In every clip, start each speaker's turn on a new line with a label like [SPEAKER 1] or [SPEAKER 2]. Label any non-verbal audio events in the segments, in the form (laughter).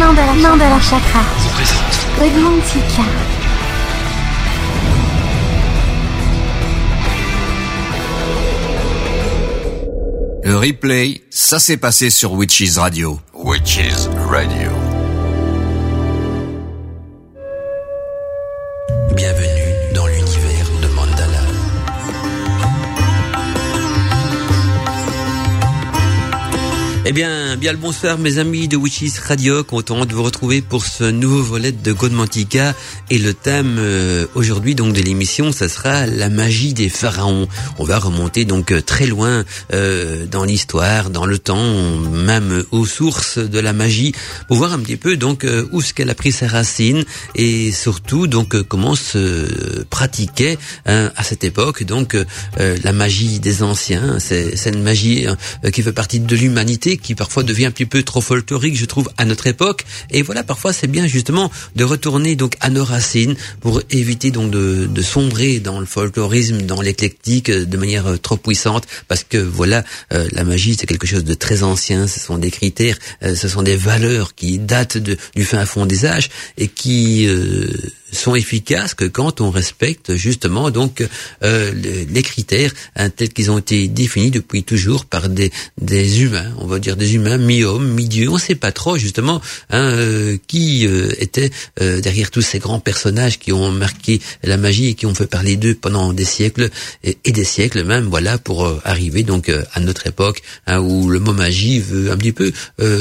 [SPEAKER 1] Mandala, Mandala Chakra. Godmantica.
[SPEAKER 2] Le replay, ça s'est passé sur Witches Radio.
[SPEAKER 3] Witches Radio.
[SPEAKER 4] Bienvenue Eh bien, bien le bonsoir mes amis de Witches Radio, content de vous retrouver pour ce nouveau volet de Godmantica et le thème euh, aujourd'hui donc de l'émission, ça sera la magie des pharaons. On va remonter donc euh, très loin euh, dans l'histoire, dans le temps, même aux sources de la magie, pour voir un petit peu donc euh, où ce qu'elle a pris ses racines et surtout donc euh, comment se pratiquait hein, à cette époque donc euh, la magie des anciens. C'est une magie qui fait partie de l'humanité, qui parfois devient un petit peu trop folklorique, je trouve, à notre époque. Et voilà, parfois c'est bien justement de retourner donc à nos racines pour éviter donc de, de sombrer dans le folklorisme, dans l'éclectique euh, de manière euh, trop puissante, parce que voilà, euh, la magie c'est quelque chose de très ancien. Ce sont des critères, euh, ce sont des valeurs qui datent de, du fin fond des âges et qui euh, sont efficaces que quand on respecte justement donc euh, les, critères hein, tels qu'ils ont été définis depuis toujours par des, des humains, on va dire des humains mi-hommes, mi-dieu. On ne sait pas trop justement hein, euh, qui euh, était euh, derrière tous ces grands personnages qui ont marqué la magie et qui ont fait parler d'eux pendant des siècles et, et des siècles même. Voilà pour euh, arriver donc euh, à notre époque hein, où le mot magie veut un petit peu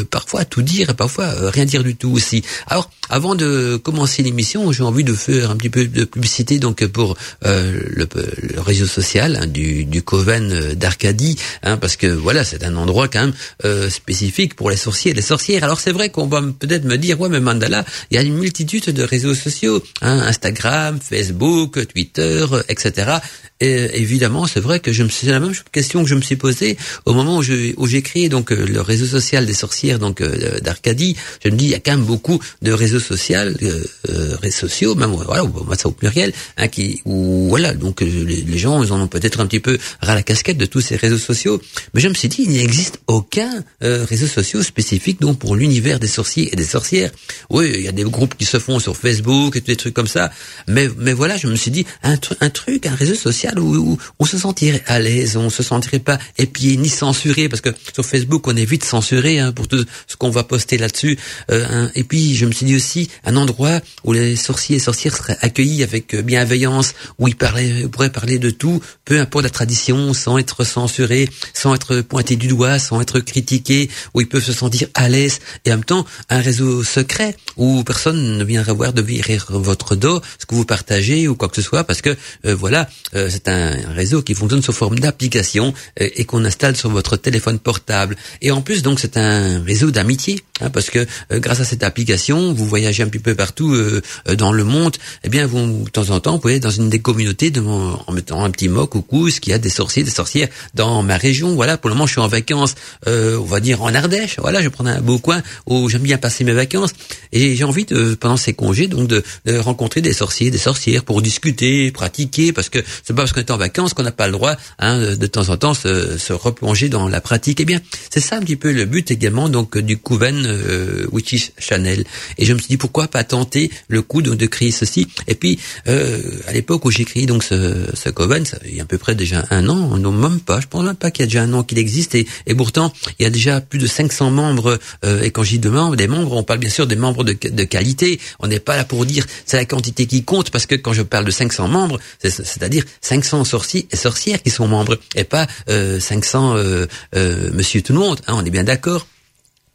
[SPEAKER 4] parfois tout dire et parfois rien dire du tout aussi. Alors avant de commencer l'émission, j'ai envie de faire un petit peu de publicité donc pour euh, le, le réseau social hein, du, du Coven d'Arcadie, hein, parce que voilà, c'est un endroit quand même euh, spécifique pour les sorciers et les sorcières. Alors c'est vrai qu'on va peut-être me dire, ouais, mais Mandala, il y a une multitude de réseaux sociaux, hein, Instagram, Facebook, Twitter, etc. Et évidemment, c'est vrai que je me c'est la même question que je me suis posée au moment où je où j'ai créé donc le réseau social des sorcières donc euh, d'Arcadie. Je me dis il y a quand même beaucoup de réseaux sociaux, euh, euh, réseaux sociaux, même voilà, on va ça au pluriel, hein, qui où voilà donc euh, les, les gens ils en ont peut-être un petit peu ras la casquette de tous ces réseaux sociaux. Mais je me suis dit il n'existe aucun euh, réseau social spécifique donc pour l'univers des sorciers et des sorcières. Oui, il y a des groupes qui se font sur Facebook et tous des trucs comme ça. Mais mais voilà, je me suis dit un, tru- un truc, un réseau social où, où on se sentirait à l'aise, on se sentirait pas épié ni censuré parce que sur Facebook on est vite censuré hein, pour tout ce qu'on va poster là-dessus. Euh, hein. et puis je me suis dit aussi un endroit où les sorciers et sorcières seraient accueillis avec euh, bienveillance, où ils, pourraient parler de tout, peu importe la tradition, sans être censurés, sans être pointés du doigt, sans être critiqués, où ils peuvent se sentir à l'aise. Et en même temps un réseau secret où personne ne viendra voir de derrière votre dos ce que vous partagez ou quoi que ce soit parce que euh, voilà euh, c'est un réseau qui fonctionne sous forme d'application et qu'on installe sur votre téléphone portable. Et en plus donc c'est un réseau d'amitié hein, parce que euh, grâce à cette application vous voyagez un petit peu partout euh, euh, dans le monde et bien vous de temps en temps vous pouvez être dans une des communautés de, en mettant un petit mot coucou ce qu'il y a des sorciers des sorcières dans ma région. Voilà pour le moment je suis en vacances euh, on va dire en Ardèche. Voilà je prends un beau coin où j'aime bien passer mes vacances. Et j'ai envie de pendant ces congés donc de, de rencontrer des sorciers des sorcières pour discuter pratiquer parce que c'est pas parce qu'on est en vacances qu'on n'a pas le droit hein, de temps en temps se, se replonger dans la pratique. Eh bien c'est ça un petit peu le but également donc du Couven euh, Witches Channel. Et je me suis dit pourquoi pas tenter le coup de, de créer ceci et puis euh, à l'époque où j'ai créé donc ce, ce Coven il y a à peu près déjà un an non même pas je pense même pas qu'il y a déjà un an qu'il existe. Et, et pourtant il y a déjà plus de 500 membres euh, et quand je dis de membres des membres on parle bien sûr des membres de, de qualité. On n'est pas là pour dire c'est la quantité qui compte parce que quand je parle de 500 membres c'est- c'est-à-dire 500 sorciers et sorcières qui sont membres et pas euh, 500 euh, euh, monsieur tout le monde. Hein, on est bien d'accord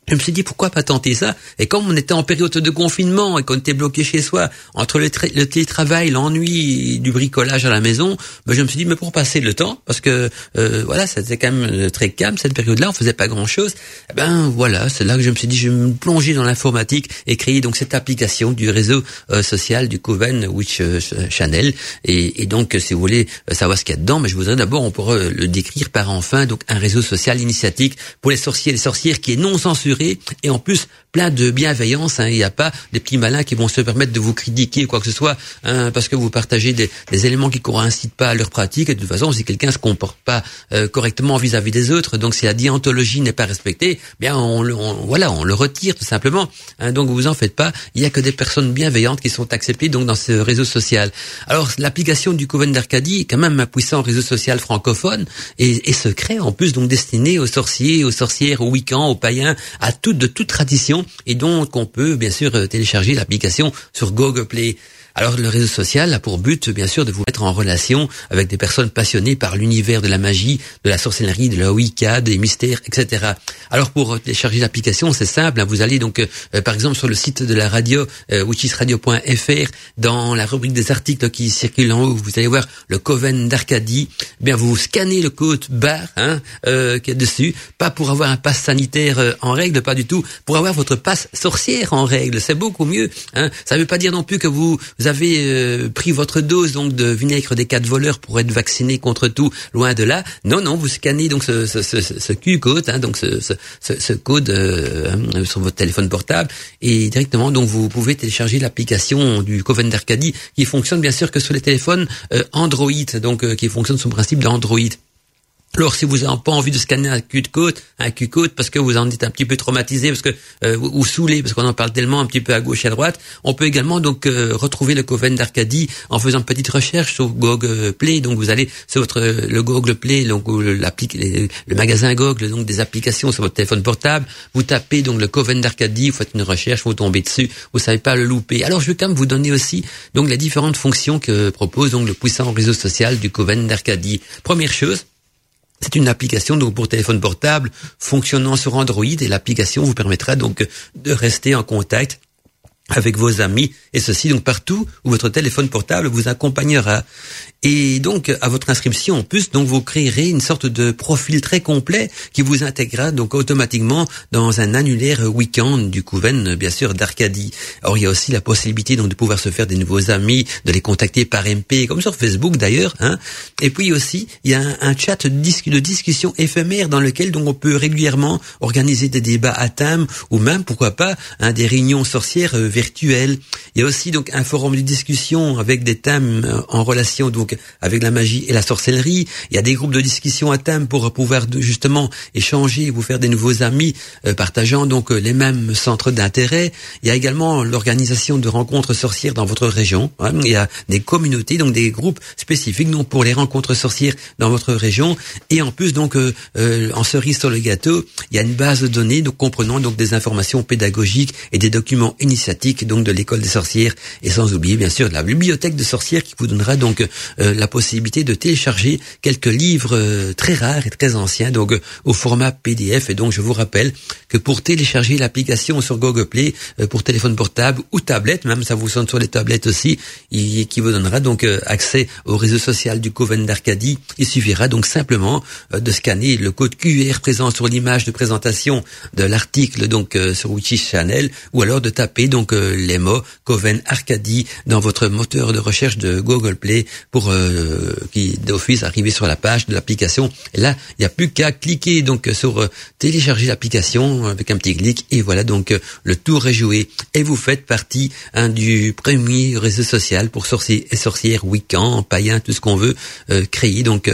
[SPEAKER 4] je me suis dit pourquoi pas tenter ça? Et comme on était en période de confinement et qu'on était bloqué chez soi entre le, tra- le télétravail, l'ennui du bricolage à la maison, ben je me suis dit mais pour passer le temps parce que euh, voilà c'était quand même euh, très calme cette période-là, on faisait pas grand-chose. Eh ben voilà, c'est là que je me suis dit je vais me plonger dans l'informatique et créer donc cette application du réseau euh, social du Coven Witch euh, Channel et, et donc si vous voulez euh, savoir ce qu'il y a dedans, mais je voudrais d'abord on pourrait euh, le décrire par enfin donc un réseau social initiatique pour les sorciers et les sorcières qui est non censuré et en plus plein de bienveillance. Hein. Il n'y a pas des petits malins qui vont se permettre de vous critiquer ou quoi que ce soit hein, parce que vous partagez des, des éléments qui coïncident pas à leur pratique. Et de toute façon, si quelqu'un se comporte pas euh, correctement vis-à-vis des autres, donc si la déontologie n'est pas respectée, bien on, on, voilà, on le retire tout simplement. Hein. Donc vous en faites pas. Il y a que des personnes bienveillantes qui sont acceptées donc dans ce réseau social. Alors l'application du Coven d'Arcadie est quand même un puissant réseau social francophone et, et secret en plus donc destiné aux sorciers, aux sorcières, aux week-ends, aux païens, à toutes de toute tradition et donc on peut bien sûr euh, télécharger l'application sur Google Play. Alors le réseau social a pour but bien sûr de vous mettre en relation avec des personnes passionnées par l'univers de la magie, de la sorcellerie, de la Wicca, des mystères, etc. Alors pour télécharger l'application, c'est simple, hein. vous allez donc euh, par exemple sur le site de la radio euh, witchisradio.fr dans la rubrique des articles qui circulent en haut, vous allez voir le Coven d'Arcadie. Eh bien vous scannez le code barre hein, euh, qui est dessus, pas pour avoir un pass sanitaire euh, en règle, pas du tout, pour avoir votre passe sorcière en règle, c'est beaucoup mieux. Hein. Ça ne veut pas dire non plus que vous avez euh, pris votre dose donc de vinaigre des quatre voleurs pour être vacciné contre tout, loin de là. Non, non, vous scannez donc ce, ce, ce, Q-code, hein, donc ce, code euh, hein, sur votre téléphone portable, et directement donc vous pouvez télécharger l'application du Coven d'Arcadie qui fonctionne bien sûr que sur les téléphones euh, Android, donc qui fonctionne sur le principe d'Android. Alors, si vous n'avez pas envie de scanner un cul de côte, un cul côte, parce que vous en êtes un petit peu traumatisé, parce que euh, ou saoulé, parce qu'on en parle tellement un petit peu à gauche et à droite, on peut également donc euh, retrouver le Coven d'Arcadie en faisant une petite recherche sur Google Play. Donc, vous allez sur votre le Google Play, donc le, le magasin Google, donc des applications sur votre téléphone portable. Vous tapez donc le Coven d'Arcadie, vous faites une recherche, vous tombez dessus, vous savez pas le louper. Alors, je vais quand même vous donner aussi donc les différentes fonctions que propose donc le puissant réseau social du Coven d'Arcadie. Première chose c'est une application donc pour téléphone portable fonctionnant sur Android et l'application vous permettra donc de rester en contact avec vos amis et ceci donc partout où votre téléphone portable vous accompagnera. Et donc, à votre inscription, en plus, donc vous créerez une sorte de profil très complet qui vous intégrera donc automatiquement dans un annulaire week-end du Couven, bien sûr, d'Arcadie. Or, il y a aussi la possibilité donc de pouvoir se faire des nouveaux amis, de les contacter par MP, comme sur Facebook d'ailleurs. Hein. Et puis aussi, il y a un, chat de, discussion éphémère dans lequel donc on peut régulièrement organiser des débats à thème ou même, pourquoi pas, hein, des réunions sorcières euh, virtuelles. Il y a aussi donc un forum de discussion avec des thèmes euh, en relation donc avec la magie et la sorcellerie. Il y a des groupes de discussion à thème pour pouvoir justement échanger, vous faire des nouveaux amis, euh, partageant donc euh, les mêmes centres d'intérêt. Il y a également l'organisation de rencontres sorcières dans votre région. Hein. Il y a des communautés, donc des groupes spécifiques donc pour les rencontres sorcières dans votre région. Et en plus donc euh, en cerise sur le gâteau, il y a une base de données donc comprenant donc des informations pédagogiques et des documents initiatiques donc de l'école des sorcières et sans oublier bien sûr la bibliothèque de sorcières qui vous donnera donc la possibilité de télécharger quelques livres euh, très rares et très anciens, donc euh, au format PDF. Et donc, je vous rappelle que pour télécharger l'application sur Google Play euh, pour téléphone portable ou tablette, même ça vous sonne sur les tablettes aussi, qui vous donnera donc accès au réseau social du Coven d'Arcadie. Il suffira donc simplement de scanner le code QR présent sur l'image de présentation de l'article donc sur Witchy Channel ou alors de taper donc les mots Coven Arcadie dans votre moteur de recherche de Google Play pour euh, qui d'office arriver sur la page de l'application. Et là, il n'y a plus qu'à cliquer donc sur euh, télécharger l'application avec un petit clic et voilà donc euh, le tour est joué et vous faites partie hein, du premier réseau social pour sorciers et sorcières, week-end, païens, tout ce qu'on veut créer donc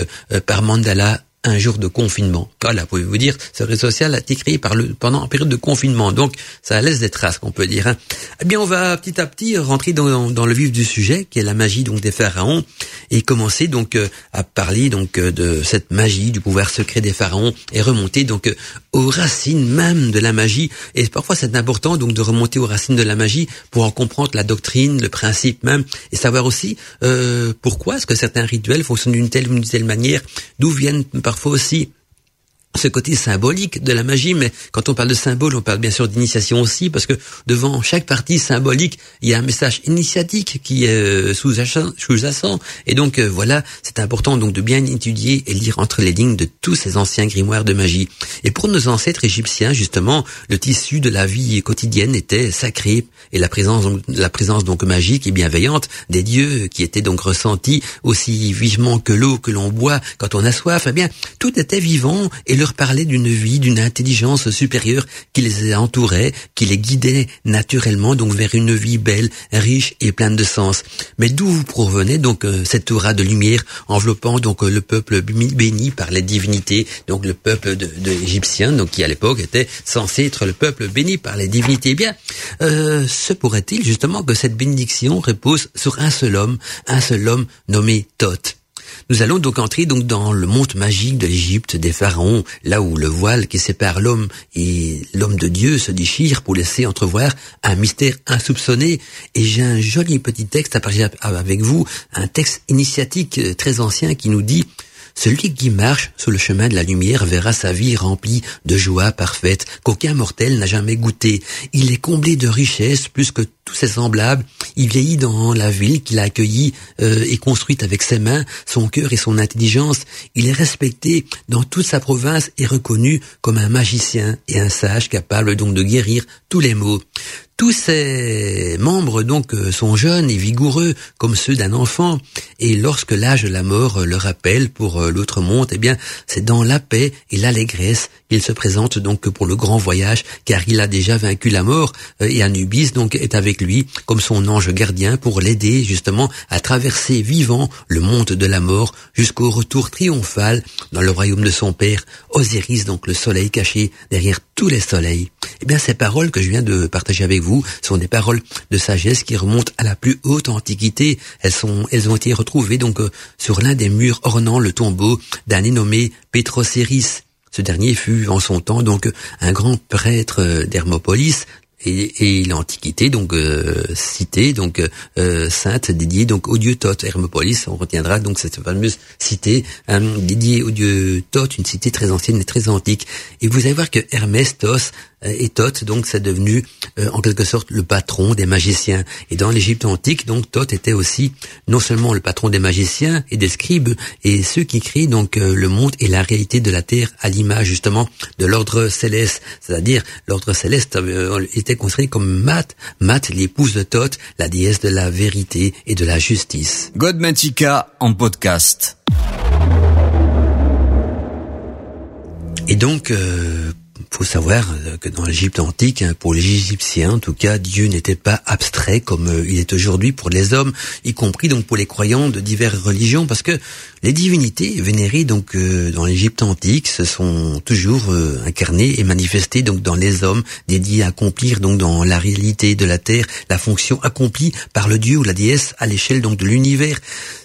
[SPEAKER 4] par Mandala un jour de confinement. Voilà, pouvez-vous dire, ce réseau social a été créé par le, pendant une période de confinement, donc ça laisse des traces, qu'on peut dire. Hein. Eh bien, on va petit à petit rentrer dans, dans, le vif du sujet, qui est la magie donc des pharaons, et commencer donc euh, à parler donc euh, de cette magie, du pouvoir secret des pharaons, et remonter donc euh, aux racines même de la magie. Et parfois, c'est important donc de remonter aux racines de la magie pour en comprendre la doctrine, le principe même, et savoir aussi euh, pourquoi est-ce que certains rituels fonctionnent d'une telle ou d'une telle manière, d'où viennent parfois aussi ce côté symbolique de la magie, mais quand on parle de symbole, on parle bien sûr d'initiation aussi, parce que devant chaque partie symbolique, il y a un message initiatique qui est euh, sous-jacent. Et donc euh, voilà, c'est important donc de bien étudier et lire entre les lignes de tous ces anciens grimoires de magie. Et pour nos ancêtres égyptiens, justement, le tissu de la vie quotidienne était sacré, et la présence, la présence donc magique et bienveillante des dieux qui étaient donc ressentis aussi vivement que l'eau que l'on boit quand on a soif, eh bien, tout était vivant et leur parlait d'une vie, d'une intelligence supérieure qui les entourait, qui les guidait naturellement donc vers une vie belle, riche et pleine de sens. Mais d'où vous provenez donc euh, cette aura de lumière enveloppant donc le peuple béni par les divinités, donc le peuple de, de donc qui à l'époque était censé être le peuple béni par les divinités. Eh bien, euh, se pourrait-il justement que cette bénédiction repose sur un seul homme, un seul homme nommé Thoth? Nous allons donc entrer donc dans le monde magique de l'Égypte, des pharaons, là où le voile qui sépare l'homme et l'homme de Dieu se déchire pour laisser entrevoir un mystère insoupçonné. Et j'ai un joli petit texte à partager avec vous, un texte initiatique euh, très ancien qui nous dit celui qui marche sur le chemin de la lumière verra sa vie remplie de joie parfaite qu'aucun mortel n'a jamais goûté. Il est comblé de richesses plus que tous ses semblables. Il vieillit dans la ville qu'il a accueillie euh, et construite avec ses mains, son cœur et son intelligence. Il est respecté dans toute sa province et reconnu comme un magicien et un sage capable donc de guérir tous les maux. Tous ces membres donc euh, sont jeunes et vigoureux comme ceux d'un enfant et lorsque l'âge de la mort leur appelle pour euh, l'autre monde, eh bien c'est dans la paix et l'allégresse qu'il se présente donc pour le grand voyage car il a déjà vaincu la mort et Anubis donc est avec lui comme son ange gardien pour l'aider justement à traverser vivant le monde de la mort jusqu'au retour triomphal dans le royaume de son père, Osiris, donc le soleil caché derrière tous les soleils. Eh bien, ces paroles que je viens de partager avec vous sont des paroles de sagesse qui remontent à la plus haute antiquité. Elles sont, elles ont été retrouvées donc euh, sur l'un des murs ornant le tombeau d'un nommé Pétrocéris. Ce dernier fut en son temps donc un grand prêtre euh, d'Hermopolis, et, et l'Antiquité, donc euh, cité, donc euh, sainte dédiée donc au dieu Thoth. Hermopolis, on retiendra donc cette fameuse cité euh, dédiée au dieu Thoth, une cité très ancienne et très antique. Et vous allez voir que Hermès, Thoth, euh, et Thoth, donc, c'est devenu euh, en quelque sorte le patron des magiciens. Et dans l'Égypte antique, donc, Thoth était aussi non seulement le patron des magiciens et des scribes, et ceux qui créent donc euh, le monde et la réalité de la terre à l'image justement de l'ordre céleste. C'est-à-dire, l'ordre céleste était construit comme Math, Math, l'épouse de Thoth, la déesse de la vérité et de la justice.
[SPEAKER 2] Godmatica en podcast.
[SPEAKER 4] Et donc, faut savoir euh, que dans l'Égypte antique, hein, pour les Égyptiens en tout cas, Dieu n'était pas abstrait comme euh, il est aujourd'hui pour les hommes, y compris donc pour les croyants de diverses religions, parce que les divinités vénérées donc euh, dans l'Égypte antique se sont toujours incarnées et manifestées donc dans les hommes, dédiés à accomplir donc dans la réalité de la terre la fonction accomplie par le dieu ou la déesse à l'échelle donc de l'univers.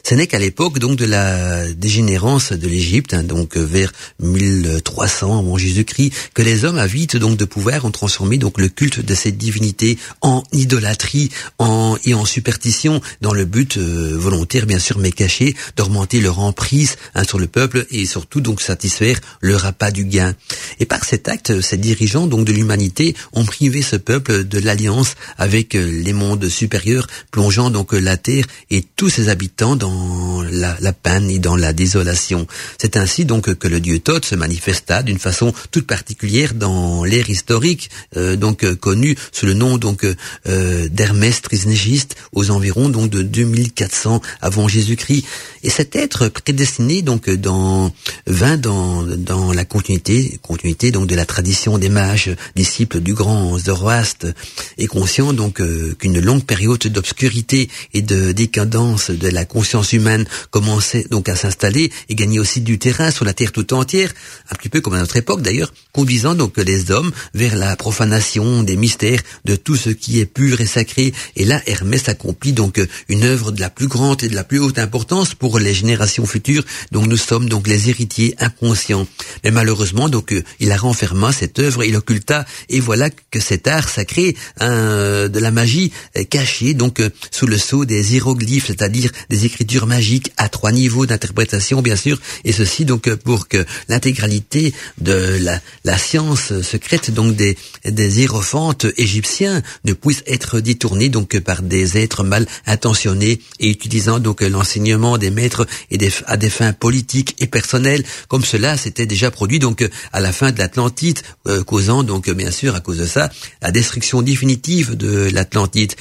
[SPEAKER 4] Ce n'est qu'à l'époque donc de la dégénérance de l'Égypte, hein, donc vers 1300 avant Jésus-Christ, que les hommes avides donc de pouvoir ont transformé donc le culte de cette divinité en idolâtrie, en et en superstition, dans le but euh, volontaire bien sûr mais caché d'augmenter leur emprise hein, sur le peuple et surtout donc satisfaire leur appât du gain. Et par cet acte, ces dirigeants donc de l'humanité ont privé ce peuple de l'alliance avec euh, les mondes supérieurs, plongeant donc la terre et tous ses habitants dans la, la peine et dans la désolation. C'est ainsi donc que le dieu Thoth se manifesta d'une façon toute particulière dans l'ère historique, euh, donc euh, connue sous le nom donc euh, d'Hermès Trismégiste aux environs donc de 2400 avant Jésus-Christ. Et cet être prédestiné donc dans vint dans dans la continuité continuité donc de la tradition des mages disciples du grand Zoroastre et conscient donc qu'une longue période d'obscurité et de décadence de la conscience humaine commençait donc à s'installer et gagner aussi du terrain sur la terre tout entière, un petit peu comme à notre époque d'ailleurs, conduisant donc les hommes vers la profanation des mystères de tout ce qui est pur et sacré. Et là, Hermès accomplit donc une œuvre de la plus grande et de la plus haute importance pour les générations futures. Donc nous sommes donc les héritiers inconscients. Mais malheureusement, donc il a renferma cette œuvre, il occulta, et voilà que cet art sacré hein, de la magie caché donc sous le sceau des hiéroglyphes, c'est-à-dire des écritures magique à trois niveaux d'interprétation, bien sûr, et ceci donc pour que l'intégralité de la, la, science secrète donc des, des hiérophantes égyptiens ne puisse être détournée donc par des êtres mal intentionnés et utilisant donc l'enseignement des maîtres et des, à des fins politiques et personnelles, comme cela s'était déjà produit donc à la fin de l'Atlantide, euh, causant donc bien sûr à cause de ça la destruction définitive de l'Atlantide.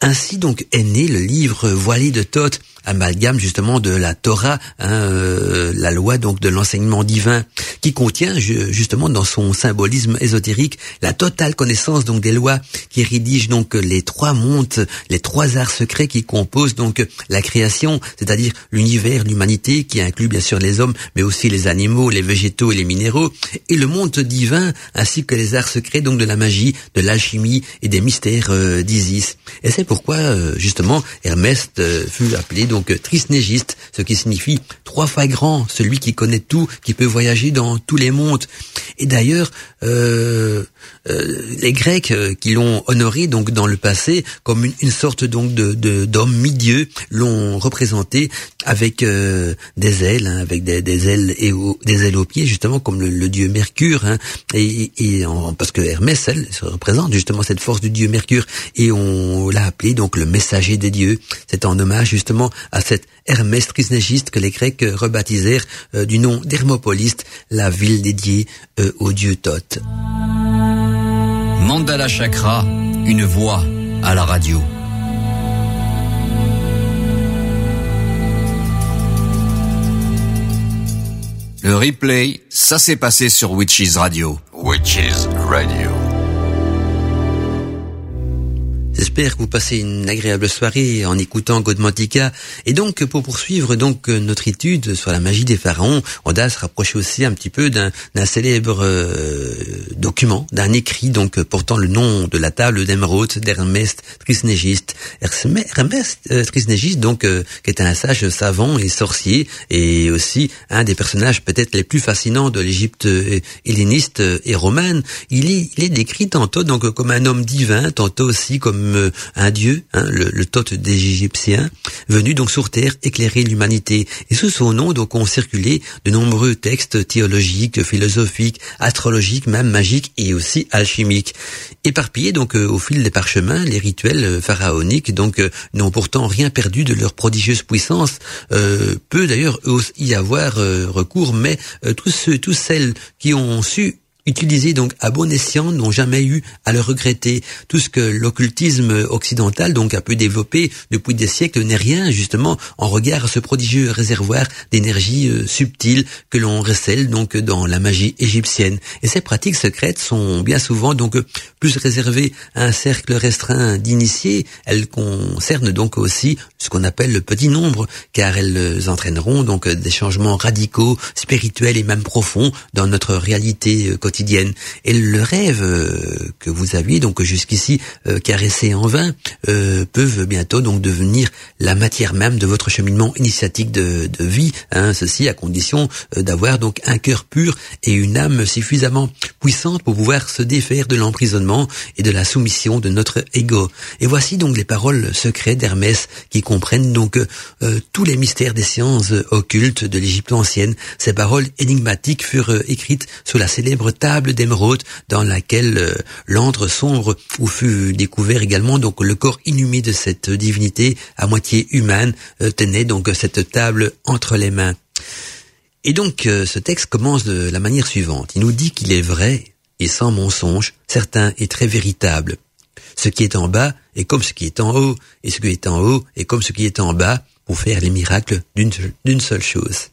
[SPEAKER 4] Ainsi donc est né le livre voilé de Thoth amalgame justement de la Torah, hein, euh, la loi donc de l'enseignement divin, qui contient justement dans son symbolisme ésotérique la totale connaissance donc des lois qui rédigent donc les trois mondes, les trois arts secrets qui composent donc la création, c'est-à-dire l'univers, l'humanité, qui inclut bien sûr les hommes, mais aussi les animaux, les végétaux et les minéraux, et le monde divin, ainsi que les arts secrets donc de la magie, de l'alchimie et des mystères euh, d'Isis. Et c'est pourquoi euh, justement Hermès euh, fut appelé donc trisnégiste, ce qui signifie trois fois grand, celui qui connaît tout, qui peut voyager dans tous les mondes. Et d'ailleurs, euh, euh, les Grecs euh, qui l'ont honoré donc dans le passé comme une, sorte donc de d'homme mi-dieu l'ont représenté avec des ailes, hein, avec des, ailes et des ailes aux pieds justement comme le, dieu Mercure. Hein, et, parce que Hermès, elle, se représente justement cette force du dieu Mercure et on l'a appelé donc le messager des dieux. C'est en hommage justement à cette Hermès trisnégiste que les Grecs rebaptisèrent du nom d'Hermopoliste, la ville dédiée au dieu Thoth.
[SPEAKER 2] Mandala Chakra, une voix à la radio. Le replay, ça s'est passé sur Witches Radio.
[SPEAKER 3] Witches Radio.
[SPEAKER 4] J'espère que vous passez une agréable soirée en écoutant Godmantica. Et donc, pour poursuivre donc notre étude sur la magie des pharaons, on doit se rapprocher aussi un petit peu d'un célèbre euh, document, d'un écrit donc portant le nom de la table d'Emeraude d'Hermès Trisnégiste. Hermès euh, Trisnégiste, donc, euh, qui est un sage savant et sorcier, et aussi un des personnages peut-être les plus fascinants de l'Égypte helléniste et romaine. Il est, il est décrit tantôt donc comme un homme divin, tantôt aussi comme euh, un dieu, hein, le, le des Égyptiens, venu donc sur terre éclairer l'humanité. Et sous son nom donc ont circulé de nombreux textes théologiques, philosophiques, astrologiques, même magiques et aussi alchimiques. Éparpillés donc euh, au fil des parchemins, les rituels euh, pharaoniques donc n'ont pourtant rien perdu de leur prodigieuse puissance. peut d'ailleurs y avoir recours, mais tous ceux, tous celles qui ont su utilisés donc à bon escient n'ont jamais eu à le regretter. Tout ce que l'occultisme occidental donc a pu développer depuis des siècles n'est rien justement en regard à ce prodigieux réservoir d'énergie euh, subtile que l'on recèle donc dans la magie égyptienne. Et ces pratiques secrètes sont bien souvent donc plus réservées à un cercle restreint d'initiés. Elles concernent donc aussi ce qu'on appelle le petit nombre, car elles entraîneront donc des changements radicaux, spirituels et même profonds dans notre réalité quotidienne et le rêve euh, que vous aviez donc jusqu'ici euh, caressé en vain euh, peuvent bientôt donc devenir la matière même de votre cheminement initiatique de, de vie. Hein, ceci à condition d'avoir donc un cœur pur et une âme suffisamment puissante pour pouvoir se défaire de l'emprisonnement et de la soumission de notre ego. Et voici donc les paroles secrètes d'Hermès qui comprennent donc tous les mystères des sciences occultes de l'Égypte ancienne. Ces paroles énigmatiques furent écrites sous la célèbre table d'émeraude dans laquelle euh, l'antre sombre où fut découvert également donc le corps inhumé de cette divinité à moitié humaine euh, tenait donc cette table entre les mains. Et donc euh, ce texte commence de la manière suivante. Il nous dit qu'il est vrai et sans mensonge, certain et très véritable. Ce qui est en bas est comme ce qui est en haut, et ce qui est en haut est comme ce qui est en bas, pour faire les miracles d'une seule chose.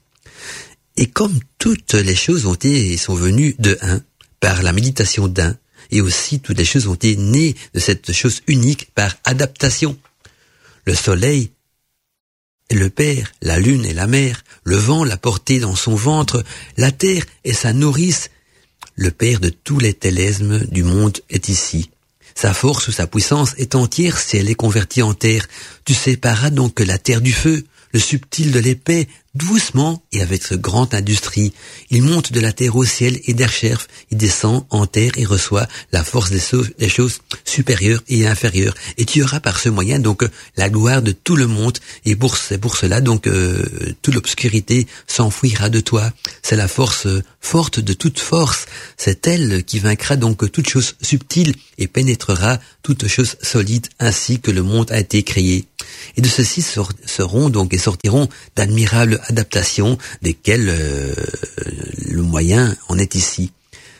[SPEAKER 4] Et comme toutes les choses ont été et sont venues de un, par la méditation d'un, et aussi toutes les choses ont été nées de cette chose unique par adaptation. Le soleil est le père, la lune est la mère, le vent l'a porté dans son ventre, la terre est sa nourrice, le père de tous les télesmes du monde est ici. Sa force ou sa puissance est entière si elle est convertie en terre. Tu séparas donc la terre du feu, le subtil de l'épée, doucement et avec ce grande industrie. Il monte de la terre au ciel et d'Ercherf, il descend en terre et reçoit la force des, choses supérieures et inférieures. Et tu auras par ce moyen donc la gloire de tout le monde et pour, pour cela donc euh, toute l'obscurité s'enfuira de toi. C'est la force forte de toute force. C'est elle qui vaincra donc toute chose subtile et pénétrera toute chose solide ainsi que le monde a été créé. Et de ceci seront donc et sortiront d'admirables adaptations desquelles euh, le moyen en est ici.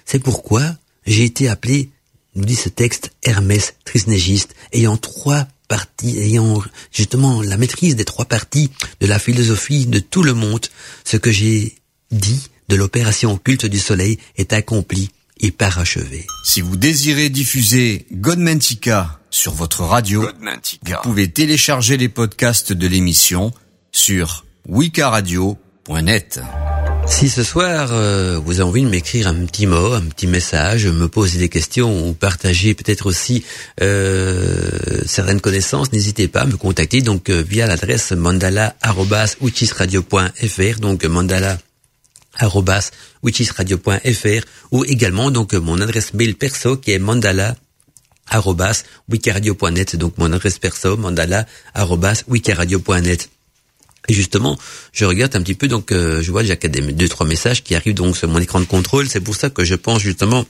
[SPEAKER 4] C'est pourquoi j'ai été appelé, nous dit ce texte, Hermès Trisnégiste, ayant trois parties, ayant justement la maîtrise des trois parties de la philosophie de tout le monde, ce que j'ai dit de l'opération culte du soleil est accompli et parachevé.
[SPEAKER 2] Si vous désirez diffuser Godmantica sur votre radio, vous pouvez télécharger les podcasts de l'émission sur wikaradio.net.
[SPEAKER 4] Si ce soir euh, vous avez envie de m'écrire un petit mot, un petit message, me poser des questions ou partager peut-être aussi euh, certaines connaissances, n'hésitez pas à me contacter donc euh, via l'adresse mandala@wichisradio.fr donc mandala ou également donc mon adresse mail perso qui est mandala wikiradio.net donc mon adresse perso mandala wikiradio.net et justement, je regarde un petit peu, donc euh, je vois des, deux trois messages qui arrivent donc sur mon écran de contrôle. C'est pour ça que je pense justement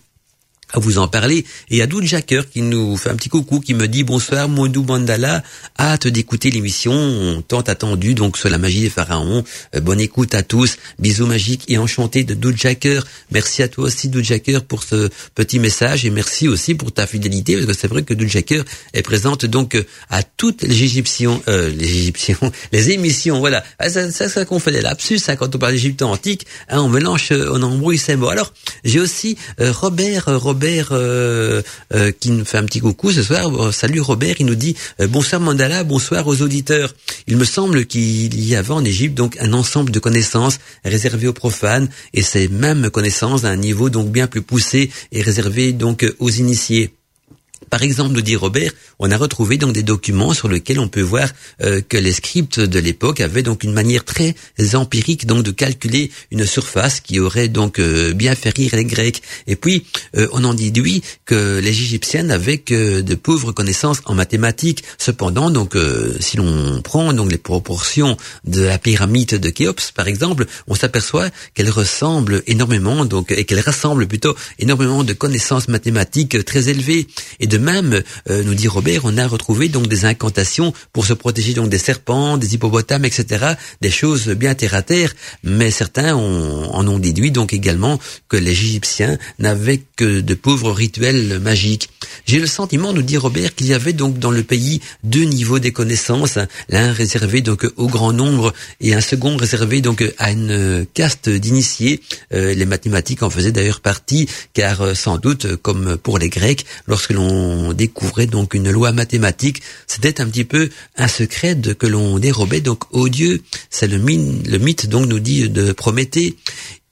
[SPEAKER 4] à vous en parler. Et a Doud Jacker qui nous fait un petit coucou, qui me dit bonsoir Mondou Mandala, hâte d'écouter l'émission tant attendue donc sur la magie des pharaons. Euh, bonne écoute à tous, bisous magiques et enchanté de Doud Jacker. Merci à toi aussi Doud Jacker pour ce petit message et merci aussi pour ta fidélité parce que c'est vrai que Doud Jacker est présente donc à toutes les Égyptiens, euh, les Égyptiens, (laughs) les émissions. Voilà, ah, ça, ça, ça qu'on fait des lapsus hein, quand on parle d'Égypte antique, hein, on mélange, on embrouille ces mots. Alors j'ai aussi euh, Robert Robert Robert euh, euh, qui nous fait un petit coucou ce soir. Euh, salut Robert, il nous dit bonsoir Mandala, bonsoir aux auditeurs. Il me semble qu'il y avait en Égypte donc un ensemble de connaissances réservées aux profanes et ces mêmes connaissances à un niveau donc bien plus poussé et réservé donc aux initiés. Par exemple, nous dit Robert, on a retrouvé donc des documents sur lesquels on peut voir euh, que les scripts de l'époque avaient donc une manière très empirique donc de calculer une surface qui aurait donc euh, bien fait rire les Grecs. Et puis euh, on en déduit que les Égyptiens n'avaient que de pauvres connaissances en mathématiques. Cependant, donc si l'on prend donc les proportions de la pyramide de Khéops par exemple, on s'aperçoit qu'elle ressemble énormément donc et qu'elle rassemble plutôt énormément de connaissances mathématiques très élevées et de même, euh, nous dit Robert, on a retrouvé donc des incantations pour se protéger donc des serpents, des hippopotames, etc. Des choses bien terre à terre, mais certains en ont déduit donc également que les Égyptiens n'avaient que de pauvres rituels magiques. J'ai le sentiment, nous dit Robert, qu'il y avait donc dans le pays deux niveaux des connaissances, l'un réservé donc au grand nombre et un second réservé donc à une caste d'initiés. Euh, les mathématiques en faisaient d'ailleurs partie, car euh, sans doute, comme pour les Grecs, lorsque l'on on découvrait donc une loi mathématique. C'était un petit peu un secret que l'on dérobait donc au Dieu. C'est le, le mythe donc nous dit de Prométhée.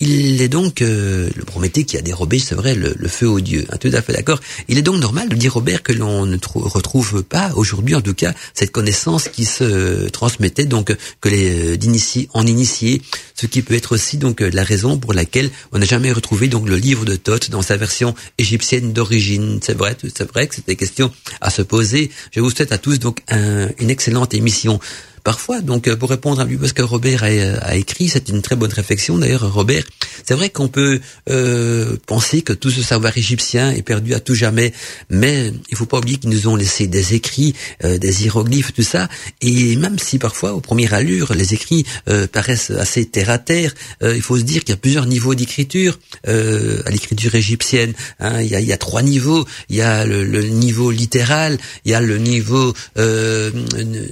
[SPEAKER 4] Il est donc euh, le Prométhée qui a dérobé, c'est vrai, le, feu aux dieux. Hein, tout à fait d'accord. Il est donc normal de dire Robert que l'on ne retrouve pas aujourd'hui, en tout cas, cette connaissance qui se transmettait donc que les d'initiés en initiés, ce qui peut être aussi donc la raison pour laquelle on n'a jamais retrouvé donc le livre de Thoth dans sa version égyptienne d'origine. C'est vrai, c'est vrai que c'était question à se poser. Je vous souhaite à tous donc une excellente émission parfois. Donc euh, pour répondre à lui, parce que Robert a, écrit, c'est une très bonne réflexion d'ailleurs, Robert. C'est vrai qu'on peut euh, penser que tout ce savoir égyptien est perdu à tout jamais, mais il faut pas oublier qu'ils nous ont laissé des écrits, euh, des hiéroglyphes, tout ça. Et même si parfois, au premier allure, les écrits paraissent assez terre à terre, il faut se dire qu'il y a plusieurs niveaux d'écriture à l'écriture égyptienne. Hein. Il, y a, trois niveaux. Il y a le niveau littéral, il y a le niveau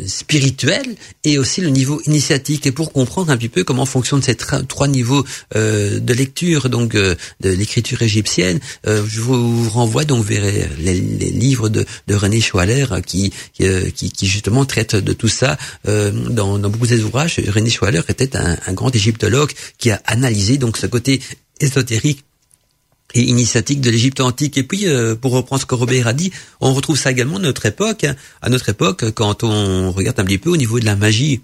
[SPEAKER 4] spirituel et aussi le niveau initiatique. Et pour comprendre un petit peu comment fonctionnent ces trois niveaux euh, de lecture, donc euh, de l'écriture égyptienne, euh, je vous renvoie donc vers les, livres de, de, René Schwaller qui, qui, justement traite de tout ça dans, beaucoup des ouvrages. René Schwaller était un, un grand égyptologue qui a analysé donc ce côté ésotérique et initiatique de l'Égypte antique. Et puis, euh, pour reprendre ce que Robert a dit, on retrouve ça également à notre époque. Hein. À notre époque, quand on regarde un petit peu au niveau de la magie,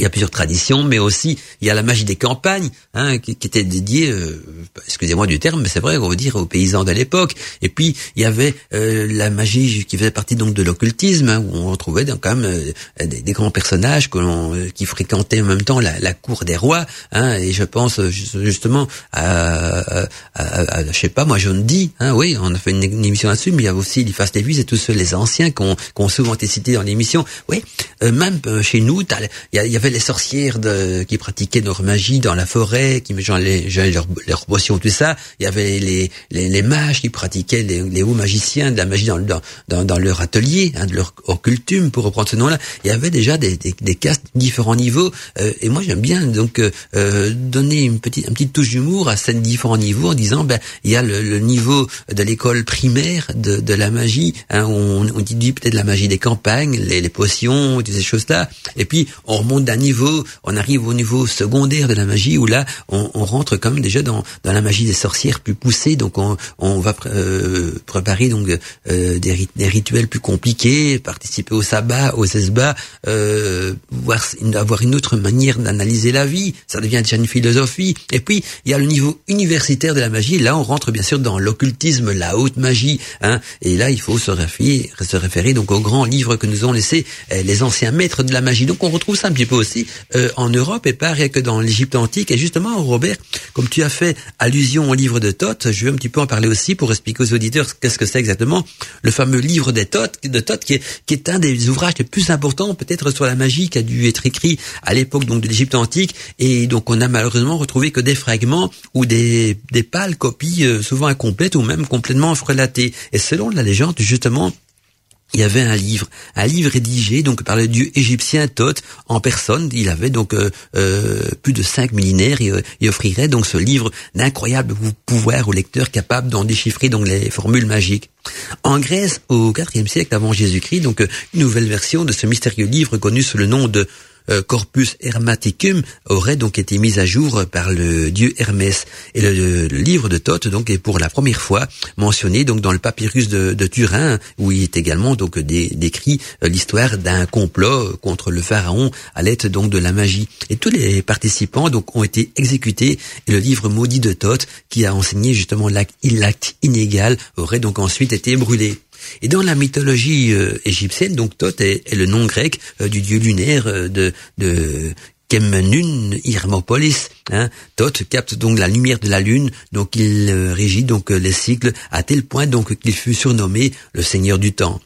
[SPEAKER 4] il y a plusieurs traditions, mais aussi il y a la magie des campagnes, hein, qui, qui, était dédiée, euh, excusez-moi du terme, mais c'est vrai, on va dire aux paysans de l'époque. Et puis il y avait euh, la magie qui faisait partie donc de l'occultisme, hein, où on retrouvait donc quand même euh, des, grands personnages que l'on, qui fréquentaient en même temps la, la cour des rois. Hein, et je pense justement à, à, à, je sais pas, moi John Dee, hein, oui, on a fait une, émission là-dessus, mais il y a aussi Eliphas Lévis et tous ceux les anciens qui ont souvent été cités dans l'émission. Oui, même chez nous, il y, avait avait les sorcières de, qui pratiquaient leur magie dans la forêt, qui mettaient leurs leur potions, tout ça. Il y avait les, les, les mages qui pratiquaient les, les, hauts magiciens de la magie dans, dans, dans, leur atelier, hein, de leur occultum, pour reprendre ce nom-là. Il y avait déjà des, des, des castes différents niveaux. Euh, et moi, j'aime bien donc euh, donner une petite, une petite touche d'humour à ces différents niveaux en disant, ben, il y a le, le niveau de l'école primaire de, de la magie. Hein, on, on dit peut-être la magie des campagnes, les, les potions, toutes ces choses-là. Et puis, on remonte d'un niveau, on arrive au niveau secondaire de la magie où là, on, on rentre quand même déjà dans, dans la magie des sorcières plus poussée. Donc, on, on va euh, préparer donc euh, des, rituels plus compliqués, participer au sabbat, aux esbats, euh, voir, avoir une autre manière d'analyser la vie. Ça devient déjà une philosophie. Et puis, il y a le niveau universitaire de la magie. Là, on rentre bien sûr dans l'occultisme, la haute magie. Hein, et là, il faut se référer, se référer donc aux grands livres que nous ont laissés euh, les anciens maîtres de la magie. Donc, on retrouve ça un petit peu aussi euh, en Europe et pas rien que dans l'Égypte antique. Et justement, Robert, comme tu as fait allusion au livre de Thoth, je vais un petit peu en parler aussi pour expliquer aux auditeurs qu'est-ce que c'est exactement le fameux livre des Thoth, de Thoth, qui est, qui est un des ouvrages les plus importants peut-être sur la magie qui a dû être écrit à l'époque donc de l'Égypte antique. Et donc, on a malheureusement retrouvé que des fragments ou des, des pâles copies, euh, souvent incomplètes ou même complètement relatées. Et selon la légende, justement, il y avait un livre, un livre rédigé donc par le dieu égyptien Thoth en personne. Il avait donc euh, euh, plus de cinq millénaires et il offrirait donc ce livre d'incroyable pouvoir au lecteur capable d'en déchiffrer donc les formules magiques. En Grèce, au IVe siècle avant Jésus-Christ, donc une nouvelle version de ce mystérieux livre connu sous le nom de euh, corpus Hermaticum aurait donc été mis à jour par le dieu Hermès. Et le, livre de Thoth donc est pour la première fois mentionné donc dans le papyrus de, Turin où il est également donc décrit euh, l'histoire d'un complot contre le pharaon à l'aide donc de la magie. Et tous les participants donc ont été exécutés et le livre maudit de Thoth qui a enseigné justement l'acte inégal aurait donc ensuite été brûlé. Et dans la mythologie euh, égyptienne, donc Thoth est, le nom grec euh, du dieu lunaire euh, de, de Kemnun Hermopolis. Hein. Thoth capte donc la lumière de la lune, donc il régit donc les cycles à tel point donc qu'il fut surnommé le Seigneur du temps.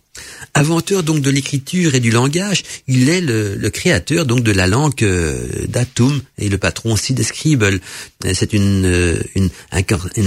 [SPEAKER 4] Inventeur donc de l'écriture et du langage, il est le, créateur donc de la langue euh, d'Atum et le patron aussi des scribbles. C'est une, euh, une,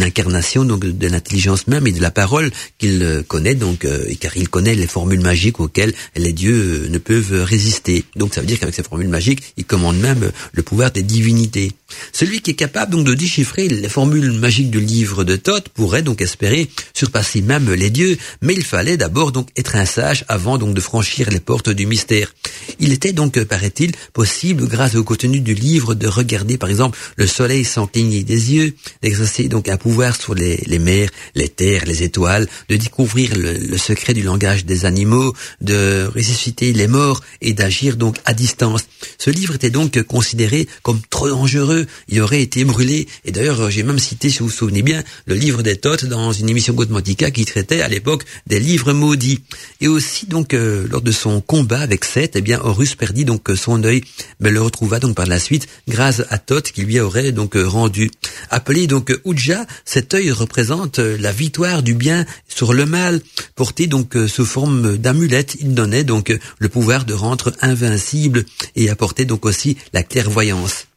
[SPEAKER 4] incarnation donc de l'intelligence même et de la parole qu'il connaît donc euh, car il connaît les formules magiques auxquelles les dieux ne peuvent résister. Donc ça veut dire qu'avec ces formules magiques, il commande même le pouvoir des divinités. Celui qui est capable donc de déchiffrer les formules magiques du livre de Thoth pourrait donc espérer surpasser même les dieux, mais il fallait d'abord donc être un sage avant donc de franchir les portes du mystère. Il était donc, paraît-il, possible, grâce au contenu du livre, de regarder par exemple le soleil sans cligner des yeux, d'exercer donc un pouvoir sur les, mers, les terres, les étoiles, de découvrir le, secret du langage des animaux, de ressusciter les morts et d'agir donc à distance. Ce livre était donc considéré comme trop dangereux, il aurait été brûlé. Et d'ailleurs, j'ai même cité, si vous vous souvenez bien, le livre des Thoth dans une émission Godmantica qui traitait à l'époque des livres maudits. Et aussi donc euh, lors de son combat avec Seth, eh bien Horus perdit donc son œil, mais le retrouva donc par la suite grâce à Thoth qui lui aurait donc rendu. Appelé donc Uja, cet œil représente la victoire du bien sur le mal, porté donc sous forme d'amulette. Il donnait donc le pouvoir de rendre invincible et apportait donc aussi la clairvoyance.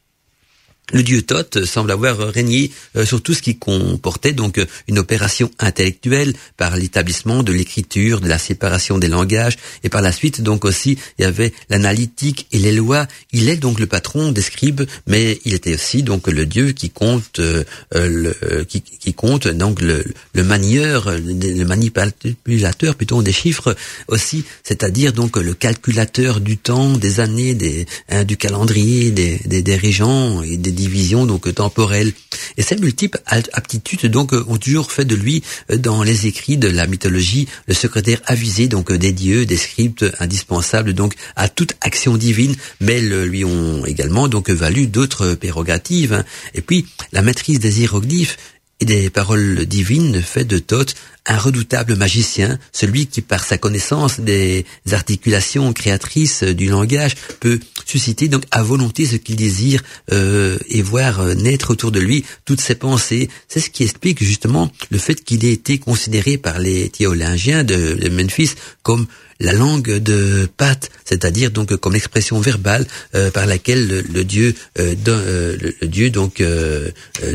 [SPEAKER 4] Le dieu Thoth semble avoir régné euh, sur tout ce qui comportait donc euh, une opération intellectuelle par l'établissement de l'écriture, de la séparation des langages et par la suite donc aussi il y avait l'analytique et les lois. Il est donc le patron des scribes, mais il était aussi donc le dieu qui compte euh, le, qui, qui, compte donc le, le manieur, le manipulateur plutôt des chiffres aussi, c'est-à-dire donc le calculateur du temps, des années, des hein, du calendrier, des, des, régents et des division donc temporelle. Et ces multiples aptitudes donc ont toujours fait de lui euh, dans les écrits de la mythologie le secrétaire avisé donc des dieux, des scripts indispensables donc à toute action divine, mais lui ont également donc valu d'autres prérogatives. Et puis la maîtrise des hiéroglyphes et des paroles divines fait de Thoth un redoutable magicien, celui qui par sa connaissance des articulations créatrices du langage peut susciter donc à volonté ce qu'il désire euh, et voir euh, naître autour de lui toutes ses pensées. C'est ce qui explique justement le fait qu'il ait été considéré par les théologiens de, Memphis comme la langue de Pat, c'est-à-dire donc comme expression verbale euh, par laquelle le, Dieu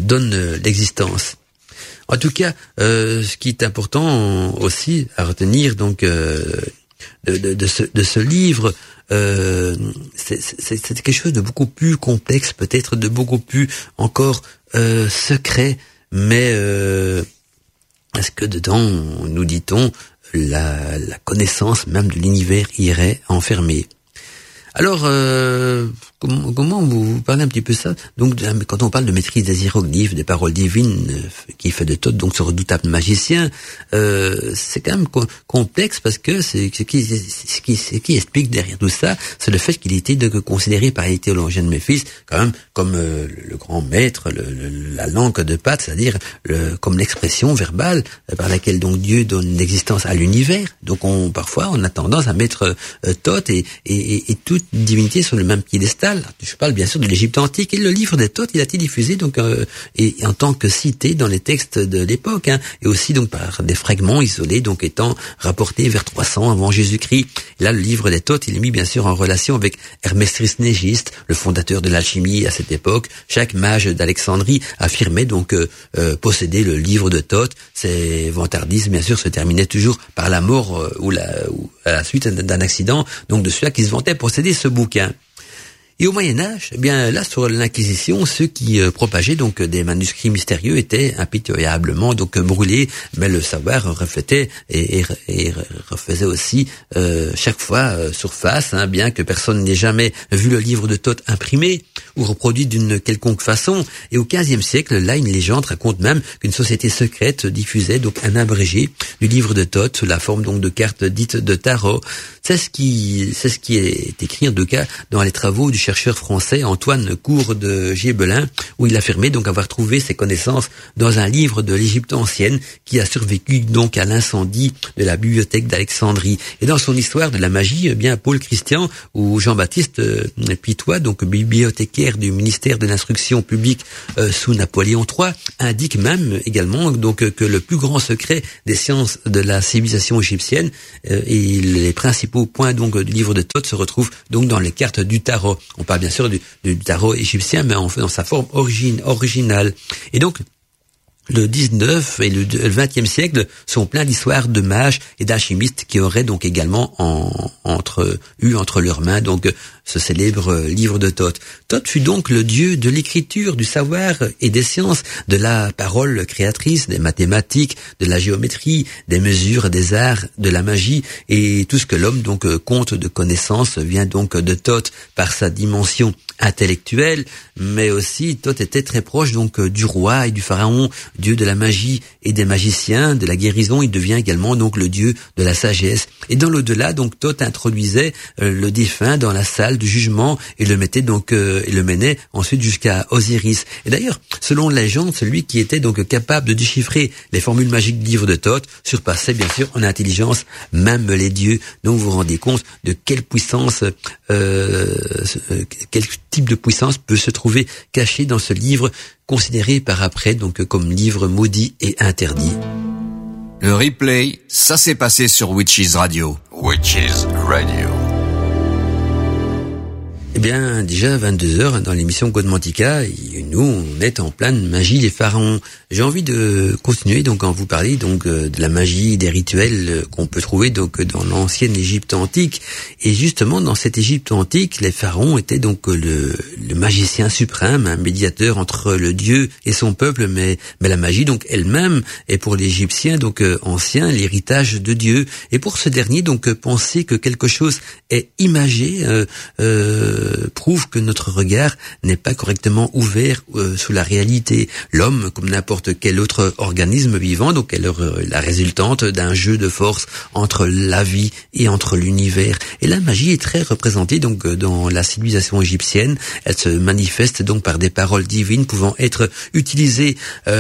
[SPEAKER 4] donne l'existence. En tout cas, ce qui est important aussi à retenir donc de, ce, de ce livre, euh, c'est quelque chose de beaucoup plus complexe, peut-être de beaucoup plus encore euh, secret, mais euh, est-ce que dedans, nous dit-on, la, la connaissance même de l'univers irait enfermer? Alors, euh, comment, comment, vous parlez un petit peu ça? Donc, quand on parle de maîtrise des hiéroglyphes, des paroles divines, euh, qui fait de Todd donc ce redoutable magicien, euh, c'est quand même complexe parce que ce qui, qui, qui explique derrière tout ça, c'est le fait qu'il était de, considéré par les théologiens de Memphis quand même comme euh, le grand maître, la langue de pâte, c'est-à-dire comme l'expression verbale par laquelle donc Dieu donne l'existence à l'univers. Donc, on parfois on a tendance à mettre euh, Thoth et, et, et tout divinité sur le même piédestal. Je parle bien sûr de l'Égypte antique et le livre des Thoth, il a été diffusé donc euh, et, en tant que cité dans les textes de l'époque hein, et aussi donc par des fragments isolés donc étant rapportés vers 300 avant Jésus-Christ. Là, le livre des Thoth, il est mis bien sûr en relation avec Hermès Trismégiste, le fondateur de l'alchimie à cette époque. Chaque mage d'Alexandrie affirmait donc euh, euh, posséder le livre de Thoth. Ces vantardismes bien sûr se terminaient toujours par la mort ou, la, ou à la suite d'un accident donc de ceux qui se vantaient posséder ce bouquin. Et au Moyen Âge, eh bien là sur l'Inquisition, ceux qui euh, propageaient donc des manuscrits mystérieux étaient impitoyablement donc brûlés, mais le savoir reflétait et, refaisait aussi euh, chaque fois euh, surface, hein, bien que personne n'ait jamais vu le livre de Thoth imprimé ou reproduit d'une quelconque façon. Et au XVe siècle, là, une légende raconte même qu'une société secrète diffusait donc un abrégé du livre de Thoth sous la forme donc de cartes dites de tarot. C'est ce qui, c'est ce qui est écrit en tout cas dans les travaux du chercheur français Antoine Cour de Gébelin, où il affirmait donc avoir trouvé ses connaissances dans un livre de l'Égypte ancienne qui a survécu donc à l'incendie de la bibliothèque d'Alexandrie. Et dans son histoire de la magie, eh bien Paul Christian ou Jean-Baptiste euh, Pitois, donc bibliothécaire du ministère de l'instruction publique euh, sous Napoléon III, indique même également donc que le plus grand secret des sciences de la civilisation égyptienne euh, et les principaux point donc du livre de Thoth se retrouve donc dans les cartes du tarot. On parle bien sûr du, tarot égyptien, mais en dans sa forme origine, originale. Et donc le 19 et le 20e siècle sont pleins d'histoires de mages et d'alchimistes qui auraient donc également eu entre leurs mains donc ce célèbre livre de Thoth. Thoth fut donc le dieu de l'écriture, du savoir et des sciences, de la parole créatrice, des mathématiques, de la géométrie, des mesures, des arts, de la magie et tout ce que l'homme donc compte de connaissances vient donc de Thoth par sa dimension intellectuelle, mais aussi Thoth était très proche donc du roi et du pharaon, dieu de la magie et des magiciens, de la guérison. Il devient également donc le dieu de la sagesse. Et dans l'au-delà, donc Thoth introduisait euh, le défunt dans la salle du jugement et le mettait donc euh, et le menait ensuite jusqu'à Osiris. Et d'ailleurs, selon la légende, celui qui était donc capable de déchiffrer les formules magiques du livre de Thoth surpassait bien sûr en intelligence même les dieux. Donc vous vous rendez compte de quelle puissance, euh, quel type de puissance peut se trouver caché dans ce livre considéré par après donc comme livre maudit et interdit.
[SPEAKER 2] Le replay, ça s'est passé sur Witches Radio.
[SPEAKER 3] Witches Radio.
[SPEAKER 4] Eh bien, déjà 22 heures dans l'émission Godmantica, nous, on est en pleine magie des pharaons. J'ai envie de continuer donc en vous parler donc euh, de la magie, des rituels euh, qu'on peut trouver donc dans l'ancienne Égypte antique. Et justement, dans cette Égypte antique, les pharaons étaient donc le, magicien suprême, un médiateur entre le dieu et son peuple, mais, mais la magie donc elle-même est pour l'Égyptien donc euh, ancien l'héritage de Dieu. Et pour ce dernier donc penser que quelque chose est imagé. Euh, prouve que notre regard n'est pas correctement ouvert sous la réalité. L'homme, comme n'importe quel autre organisme vivant, donc est la résultante d'un jeu de force entre la vie et entre l'univers. Et la magie est très représentée donc dans la civilisation égyptienne. Elle se manifeste donc par des paroles divines pouvant être utilisées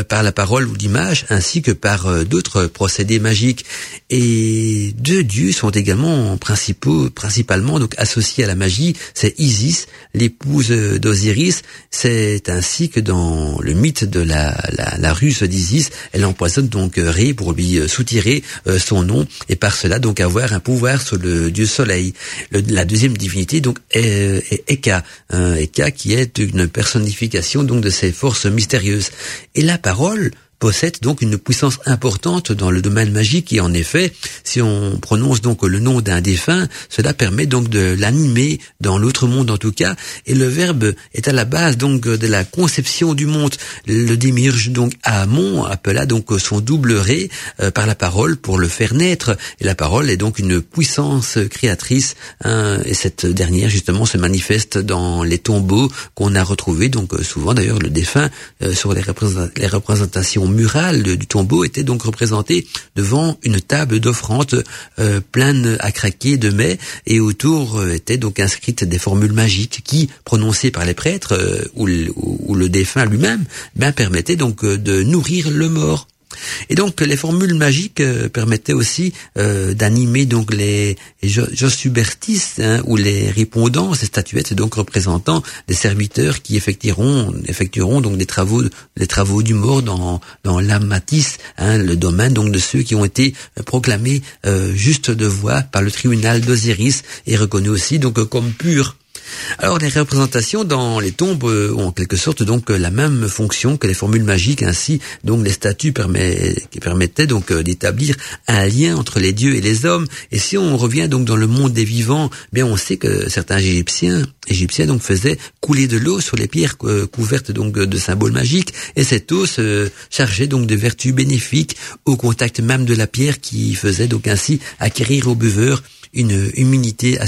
[SPEAKER 4] par la parole ou l'image, ainsi que par d'autres procédés magiques. Et deux dieux sont également principaux, principalement donc associés à la magie. L'épouse d'Osiris. C'est ainsi que dans le mythe de la, la, la ruse d'Isis, elle empoisonne donc Ré pour lui soutirer euh, son nom et par cela donc avoir un pouvoir sur le dieu soleil. la deuxième divinité donc est, est Eka, Eka qui est une personnification donc de ces forces mystérieuses. Et la parole possède donc une puissance importante dans le domaine magique et en effet, si on prononce donc le nom d'un défunt, cela permet donc de l'animer dans l'autre monde en tout cas. Et le verbe est à la base donc de la conception du monde. Le démirge donc Amon appela donc son double ré euh, par la parole pour le faire naître. Et la parole est donc une puissance créatrice hein, et cette dernière justement se manifeste dans les tombeaux qu'on a retrouvés donc souvent d'ailleurs le défunt euh, sur les représentations mural du tombeau était donc représenté devant une table d'offrande euh, pleine à craquer de mets et autour euh, étaient donc inscrites des formules magiques qui, prononcées par les prêtres euh, ou, le défunt lui-même, ben, permettaient donc de nourrir le mort. Et donc les formules magiques euh, permettaient aussi euh, d'animer donc les Josubertis hein, ou les répondants, ces statuettes donc représentant des serviteurs qui effectueront effectueront donc des travaux les travaux du mort dans dans l'amatis, hein, le domaine donc de ceux qui ont été proclamés euh, juste de voix par le tribunal d'Osiris et reconnus aussi donc comme purs. Alors les représentations dans les tombes euh, ont en quelque sorte donc la même fonction que les formules magiques. Ainsi, donc les statues qui permettaient donc euh, d'établir un lien entre les dieux et les hommes. Et si on revient donc dans le monde des vivants, bien on sait que certains Égyptiens, Égyptiens donc faisaient couler de l'eau sur les pierres euh, couvertes donc de symboles magiques. Et cette eau se chargeait donc de vertus bénéfiques au contact même de la pierre qui faisait donc ainsi acquérir au buveur une immunité à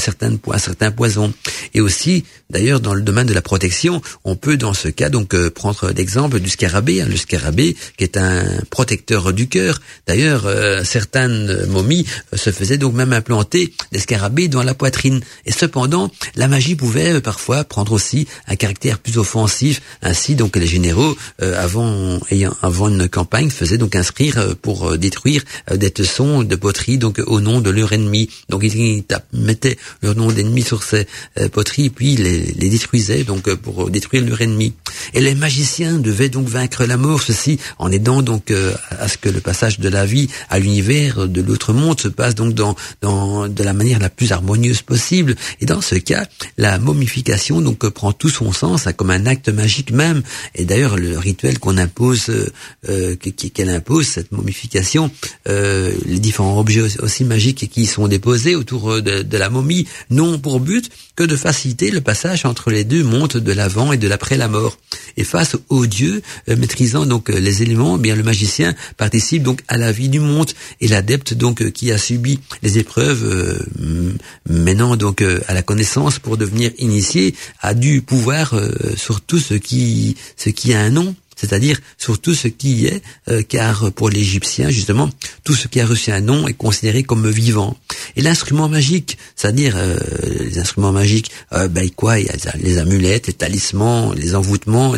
[SPEAKER 4] à certains poisons. Et aussi, d'ailleurs, dans le domaine de la protection, on peut dans ce cas donc euh, prendre l'exemple du scarabée, hein, le scarabée qui est un protecteur du cœur. D'ailleurs, euh, certaines momies euh, se faisaient donc même implanter des scarabées dans la poitrine. Et cependant, la magie pouvait parfois prendre aussi un caractère plus offensif. Ainsi, donc les généraux, avant ayant avant une campagne, faisaient donc inscrire pour détruire des tessons de poterie donc au nom de leur ennemi. Donc ils mettaient leur nom d'ennemi sur ces euh, poteries, puis les, détruisaient donc euh, pour détruire leur ennemi. Et les magiciens devaient donc vaincre la mort, ceci en aidant donc euh, à ce que le passage de la vie à l'univers de l'autre monde se passe donc dans, dans de la manière la plus harmonieuse possible. Et dans ce cas, la momification donc prend tout son sens hein, comme un acte magique même. Et d'ailleurs, le rituel qu'on impose, euh, qu'elle impose, cette momification, euh, les différents objets aussi magiques qui sont déposés autour euh, de, la momie n'ont pour but que de faciliter le passage entre les deux mondes de l'avant et de l'après la mort. Et face au dieu euh, maîtrisant donc euh, les éléments, eh bien le magicien participe donc à la vie du monde et l'adepte donc qui a subi les épreuves menant donc à la connaissance pour devenir initié a du pouvoir sur tout ce qui ce qui a un nom c'est-à-dire sur tout ce qui est, euh, car pour l'Égyptien, justement, tout ce qui a reçu un nom est considéré comme vivant. Et l'instrument magique, c'est-à-dire euh, les instruments magiques, euh, ben quoi, il y a les amulettes, les talismans, les envoûtements,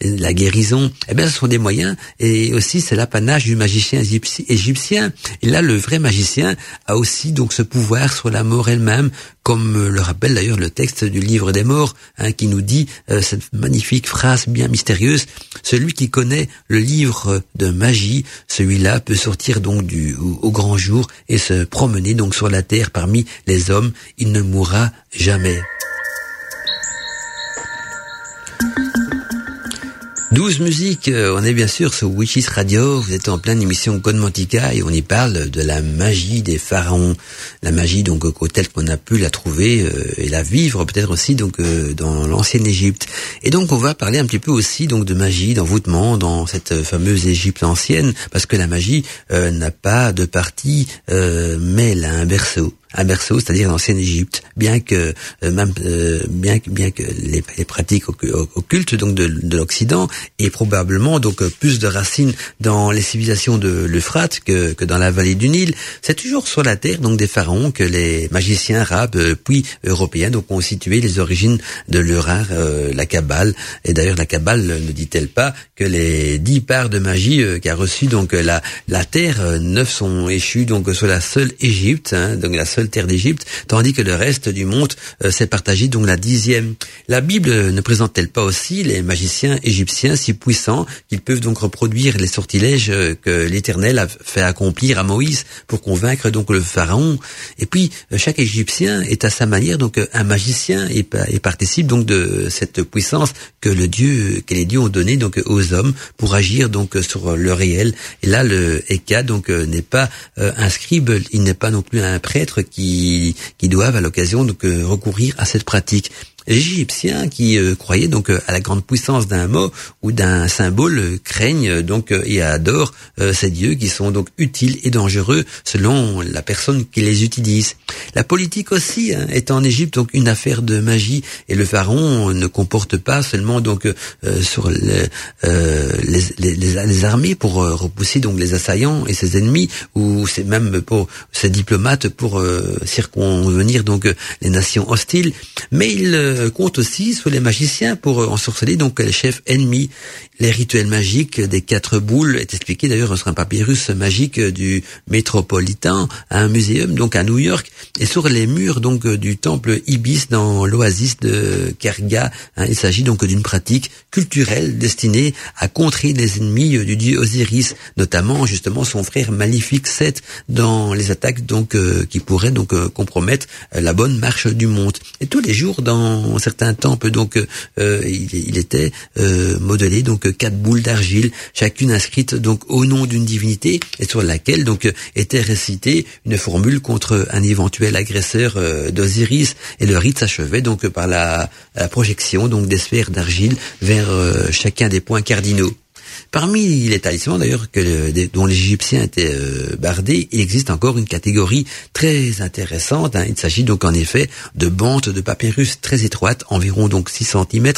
[SPEAKER 4] la guérison, eh bien ce sont des moyens, et aussi c'est l'apanage du magicien égyptien. Et là, le vrai magicien a aussi donc ce pouvoir sur la mort elle-même, comme le rappelle d'ailleurs le texte du livre des morts, hein, qui nous dit cette magnifique phrase bien mystérieuse, celui qui connaît le livre de magie, celui-là peut sortir donc du au, grand jour et se promener donc sur la terre parmi les hommes. Il ne mourra jamais. 12 musiques, euh, on est bien sûr sur Witches Radio, vous êtes en pleine émission Code Mantica et on y parle de la magie des pharaons, la magie donc telle qu'on a pu la trouver euh, et la vivre peut-être aussi donc euh, dans l'ancienne Égypte. Et donc on va parler un petit peu aussi donc de magie, d'envoûtement dans cette fameuse Égypte ancienne parce que la magie n'a pas de partie mais elle a un berceau. Un berceau, c'est-à-dire l'ancienne Égypte, bien que même bien que bien que les, pratiques occultes donc de, de l'Occident aient probablement donc plus de racines dans les civilisations de l'Euphrate que, que dans la vallée du Nil. C'est toujours sur la terre donc des pharaons que les magiciens arabes puis européens donc ont situé les origines de leur art, la Kabbale. Et d'ailleurs la Kabbale ne dit-elle pas que les dix parts de magie qu'a reçu donc la la terre neuf sont échus donc sur la seule Égypte, hein, donc la seule terre d'Égypte, tandis que le reste du monde s'est partagé donc la dixième. La Bible ne présente-t-elle pas aussi les magiciens égyptiens si puissants qu'ils peuvent donc reproduire les sortilèges que l'Éternel a fait accomplir à Moïse pour convaincre donc le pharaon? Et puis chaque Égyptien est à sa manière donc un magicien et, participe donc de cette puissance que le Dieu que les dieux ont donné donc aux hommes pour agir donc sur le réel. Et là le Eka donc n'est pas un scribe, il n'est pas non plus un prêtre qui doivent à l'occasion donc recourir à cette pratique. Les Égyptiens qui euh, croyaient donc euh, à la grande puissance d'un mot ou d'un symbole euh, craignent donc et adorent ces dieux qui sont donc utiles et dangereux selon la personne qui les utilise. La politique aussi hein, est en Égypte donc une affaire de magie et le pharaon ne comporte pas seulement donc sur les, les, les, armées pour repousser donc les assaillants et ses ennemis ou c'est même pour ses diplomates pour circonvenir donc les nations hostiles, mais il euh, compte aussi sur les magiciens pour euh, ensorceler donc les chefs ennemis. Les rituels magiques des quatre boules est expliqué d'ailleurs sur un papyrus magique du métropolitain un muséum donc à New York et sur les murs donc du temple Ibis dans l'oasis de Kerga. Hein, il s'agit donc d'une pratique culturelle destinée à contrer les ennemis du dieu Osiris, notamment justement son frère maléfique Seth dans les attaques donc euh, qui pourraient donc compromettre la bonne marche du monde. Et tous les jours dans certains temples donc euh, il, il, était euh, modelé donc quatre boules d'argile, chacune inscrite donc au nom d'une divinité et sur laquelle donc était récitée une formule contre un éventuel agresseur euh, d'Osiris et le rite s'achevait donc par la, la, projection donc des sphères d'argile vers euh, chacun des points cardinaux. Parmi les talismans d'ailleurs dont les Égyptiens étaient euh, bardés, il existe encore une catégorie très intéressante. Hein. Il s'agit donc en effet de bandes de papyrus très étroites, environ donc 6 cm,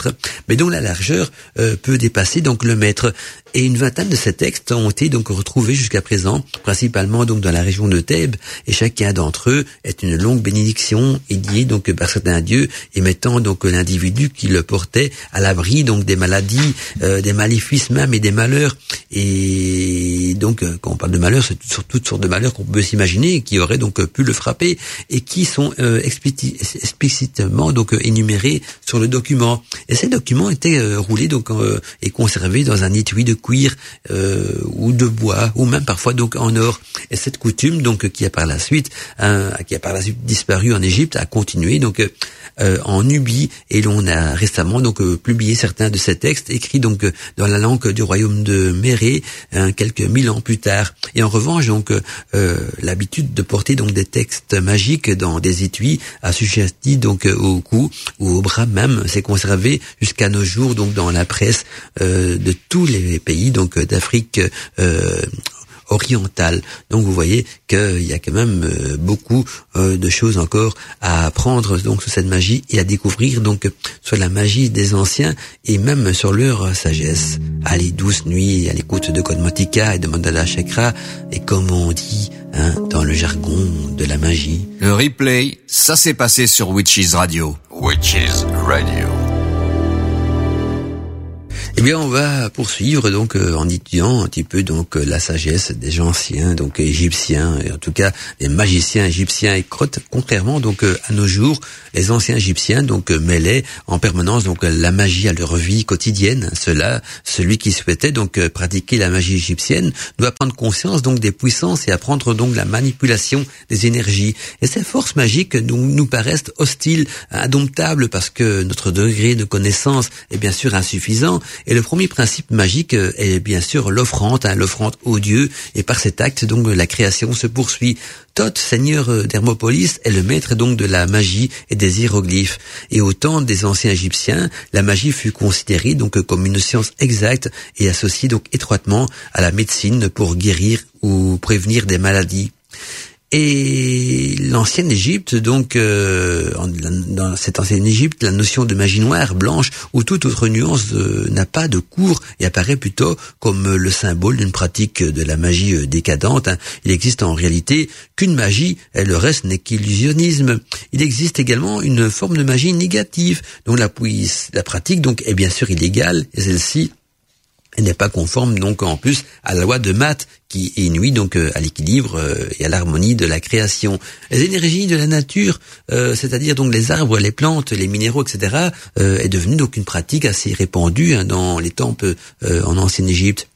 [SPEAKER 4] mais dont la largeur euh, peut dépasser donc le mètre. Et une vingtaine de ces textes ont été donc retrouvés jusqu'à présent, principalement donc dans la région de Thèbes, et chacun d'entre eux est une longue bénédiction édiée donc par certains dieux et donc l'individu qui le portait à l'abri donc des maladies, euh, des maléfices même et des malheurs. Et donc euh, quand on parle de malheurs, c'est sur toutes sortes de malheurs qu'on peut s'imaginer qui auraient donc pu le frapper et qui sont euh, explicitement donc énumérés sur le document. Et ces documents étaient roulés donc et conservés dans un étui de cuir euh, ou de bois ou même parfois donc en or. Et cette coutume donc qui a par la suite hein, qui a par la suite disparu en Égypte a continué donc euh, en Nubie et l'on a récemment donc euh, publié certains de ces textes écrits donc dans la langue du royaume de Méré hein, quelques mille ans plus tard. Et en revanche donc l'habitude de porter donc des textes magiques dans des étuis assujettis donc au cou ou au bras même s'est conservé jusqu'à nos jours donc dans la presse de tous les pays donc euh, d'Afrique euh, orientale. Donc vous voyez qu'il y a quand même euh, beaucoup de choses encore à apprendre donc sur cette magie et à découvrir donc sur la magie des anciens et même sur leur sagesse. Allez, douce nuit à l'écoute de Kodmotika et de Mandala Chakra et comme on dit hein, dans le jargon de la magie.
[SPEAKER 2] Le replay, ça s'est passé sur Witches Radio.
[SPEAKER 3] Witches Radio.
[SPEAKER 4] Eh bien, on va poursuivre donc euh, en étudiant un petit peu donc euh, la sagesse des anciens, donc égyptiens, et en tout cas des magiciens égyptiens et contrairement donc euh, à nos jours, les anciens égyptiens donc mêlaient en permanence donc la magie à leur vie quotidienne. Cela, celui qui souhaitait donc pratiquer la magie égyptienne doit prendre conscience donc des puissances et apprendre donc la manipulation des énergies. Et ces forces magiques nous, nous paraissent hostiles, indomptables parce que notre degré de connaissance est bien sûr insuffisant et le premier principe magique euh, est bien sûr l'offrande, hein, l'offrande au Dieu. Et par cet acte, donc, la création se poursuit. Thoth, seigneur euh, d'Hermopolis, est le maître donc de la magie et des hiéroglyphes. Et au temps des anciens Égyptiens, la magie fut considérée donc comme une science exacte et associée donc étroitement à la médecine pour guérir ou prévenir des maladies. Et l'ancienne Égypte, donc euh, dans cette ancienne Égypte, la notion de magie noire, blanche ou toute autre nuance euh, n'a pas de cours et apparaît plutôt comme le symbole d'une pratique de la magie euh, décadente. Hein. Il existe en réalité qu'une magie et le reste n'est qu'illusionnisme. Il existe également une forme de magie négative dont la, pratique donc est bien sûr illégale et celle-ci elle n'est pas conforme donc en plus à la loi de Math qui est nuit donc euh, à l'équilibre euh, et à l'harmonie de la création. Les énergies de la nature, euh, c'est-à-dire donc les arbres, les plantes, les minéraux, etc., est devenue donc une pratique assez répandue hein, dans les temples en ancienne Égypte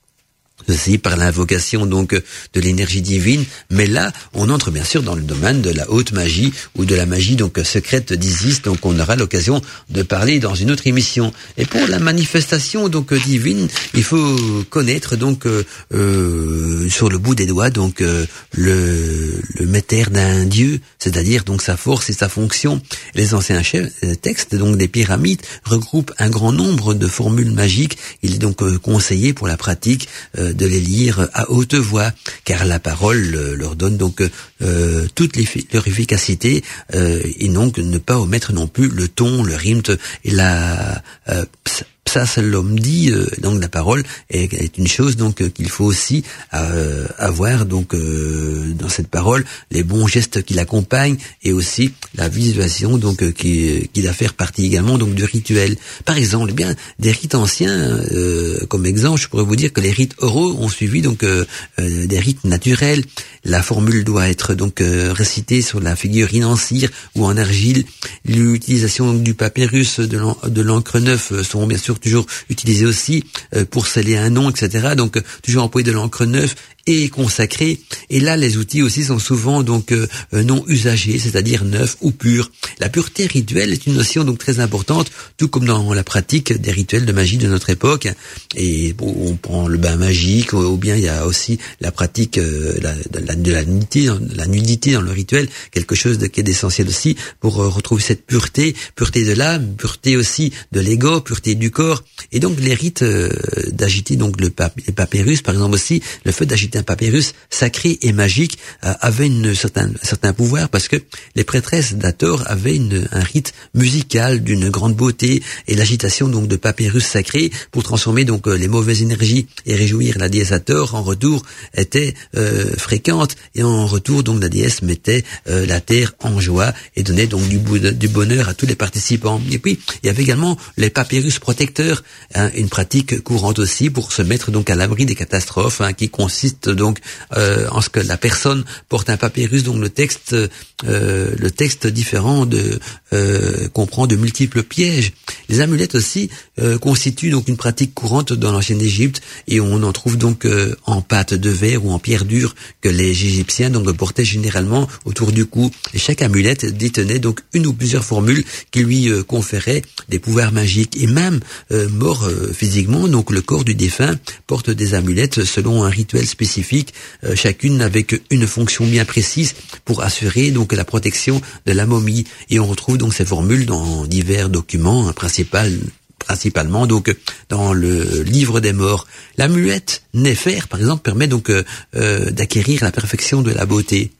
[SPEAKER 4] ceci par l'invocation donc de l'énergie divine. Mais là, on entre bien sûr dans le domaine de la haute magie ou de la magie donc secrète d'Isis. Donc on aura l'occasion de parler dans une autre émission. Et pour la manifestation donc divine, il faut connaître donc euh, euh sur le bout des doigts donc euh, le, le métère d'un dieu, c'est-à-dire donc sa force et sa fonction. Les anciens euh, textes donc des pyramides regroupent un grand nombre de formules magiques. Il est donc conseillé pour la pratique de les lire à haute voix, car la parole euh, leur donne donc euh, toute leur efficacité, euh, et donc ne pas omettre non plus le ton, le rythme et la ça, l'homme dit, euh, donc la parole est, une chose donc euh, qu'il faut aussi euh, avoir donc dans cette parole les bons gestes qui l'accompagnent et aussi la visualisation donc qui, qui doit faire partie également donc du rituel. Par exemple, eh bien des rites anciens, comme exemple, je pourrais vous dire que les rites oraux ont suivi donc des rites naturels. La formule doit être donc récitée sur la figurine en cire ou en argile. L'utilisation du papyrus de l'encre neuf sont bien sûr toujours utilisé aussi euh, pour sceller un nom, etc. Donc euh, toujours employer de l'encre neuve consacré. Et là, les outils aussi sont souvent donc euh, euh, non usagés, c'est-à-dire neufs ou purs. La pureté rituelle est une notion donc très importante, tout comme dans la pratique des rituels de magie de notre époque. Et on prend le bain magique, ou bien il y a aussi la pratique euh, de, la, de la, nudité, la nudité dans le rituel, quelque chose qui est essentiel aussi pour retrouver cette pureté, pureté de l'âme, pureté aussi de l'ego, pureté du corps. Et donc les rites d'agiter donc le papyrus, par exemple aussi, le fait d'agiter un papyrus sacré et magique euh, avait une certain, certain pouvoir parce que les prêtresses d'Ator avaient un rite musical d'une grande beauté et l'agitation donc de papyrus sacré pour transformer donc euh, les mauvaises énergies et réjouir la déesse Hathor en retour était euh, fréquente et en retour donc la déesse mettait la terre en joie et donnait donc du, du, bonheur à tous les participants. Et puis il y avait également les papyrus protecteurs, hein, une pratique courante aussi pour se mettre donc à l'abri des catastrophes hein, qui consiste donc euh, en ce que la personne porte un papyrus dont le texte, euh, le texte différent de euh, comprend de multiples pièges. Les amulettes aussi constituent donc une pratique courante dans l'ancienne Égypte et on en trouve donc en pâte de verre ou en pierre dure que les Égyptiens donc portaient généralement autour du cou. Chaque amulette détenait donc une ou plusieurs formules qui lui conféraient des pouvoirs magiques et même mort physiquement donc le corps du défunt porte des amulettes selon un rituel spécifique euh, chacune avec une fonction bien précise pour assurer donc la protection de la momie. Et on retrouve donc ces formules dans divers documents, hein, principalement donc dans le livre des morts. La muette Néfer, par exemple, permet donc euh, euh, d'acquérir la perfection de la beauté.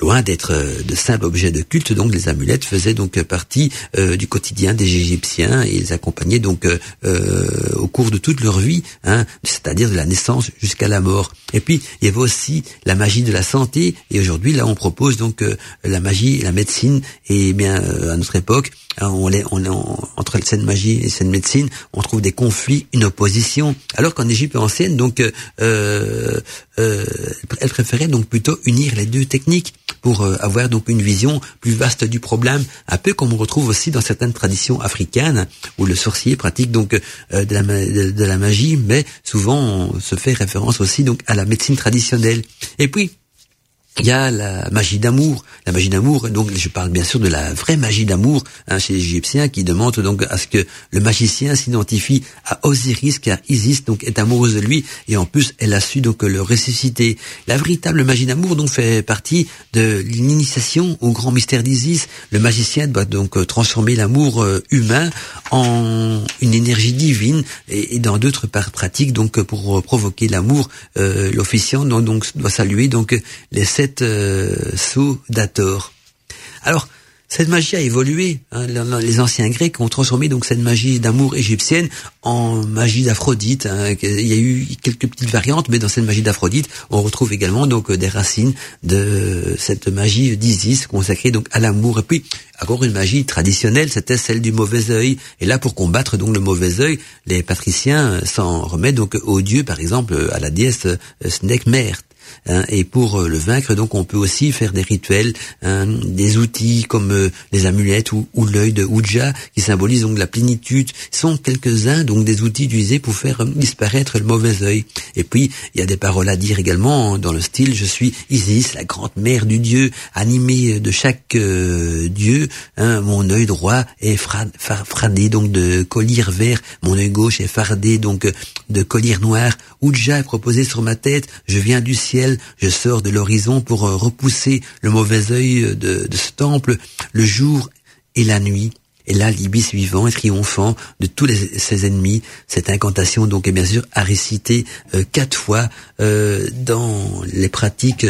[SPEAKER 4] Loin d'être euh, de simples objets de culte, donc les amulettes faisaient donc partie euh, du quotidien des Égyptiens et ils accompagnaient donc euh, au cours de toute leur vie, hein, c'est-à-dire de la naissance jusqu'à la mort. Et puis il y avait aussi la magie de la santé et aujourd'hui là on propose donc la magie, la médecine et bien à notre époque Hein, on est, on est entre cette magie et cette médecine, on trouve des conflits, une opposition. Alors qu'en Égypte ancienne, donc, euh, euh, euh, elle préférait donc plutôt unir les deux techniques pour avoir donc une vision plus vaste du problème, un peu comme on retrouve aussi dans certaines traditions africaines où le sorcier pratique donc de, la, de la magie, mais souvent on se fait référence aussi donc à la médecine traditionnelle. Et puis il y a la magie d'amour, la magie d'amour. Donc, je parle bien sûr de la vraie magie d'amour hein, chez les Égyptiens, qui demande donc à ce que le magicien s'identifie à Osiris, car Isis donc est amoureuse de lui, et en plus, elle a su donc le ressusciter. La véritable magie d'amour donc fait partie de l'initiation au grand mystère d'Isis. Le magicien doit donc transformer l'amour euh, humain en une énergie divine, et, dans d'autres pratiques donc pour provoquer l'amour, euh, l'officiant donc, doit saluer donc les sept cette euh. Alors, cette magie a évolué. Hein. Les anciens Grecs ont transformé donc cette magie d'amour égyptienne en magie d'Aphrodite. Hein. Il y a eu quelques petites variantes, mais dans cette magie d'Aphrodite, on retrouve également donc des racines de cette magie d'Isis consacrée donc à l'amour. Et puis encore une magie traditionnelle, c'était celle du mauvais œil. Et là, pour combattre donc le mauvais œil, les patriciens s'en remettent donc aux dieux, par exemple à la déesse Snekmert. Hein, et pour euh, le vaincre, donc, on peut aussi faire des rituels, hein, des outils comme euh, les amulettes ou, l'œil de Ouija, qui symbolisent donc la plénitude. sont quelques-uns donc des outils utilisés pour faire euh, disparaître le mauvais œil. Et puis, il y a des paroles à dire également dans le style "Je suis Isis, la grande mère du dieu, animée de chaque dieu. Hein, mon œil droit est fardé donc de collier vert, mon œil gauche est fardé donc de collier noir. Ouija est proposé sur ma tête. Je viens du ciel." Je sors de l'horizon pour euh, repousser le mauvais œil de, ce temple, le jour et la nuit. Et là, l'ibis vivant et triomphant de tous ses ennemis. Cette incantation, donc, est bien sûr à réciter euh, quatre fois euh, dans les pratiques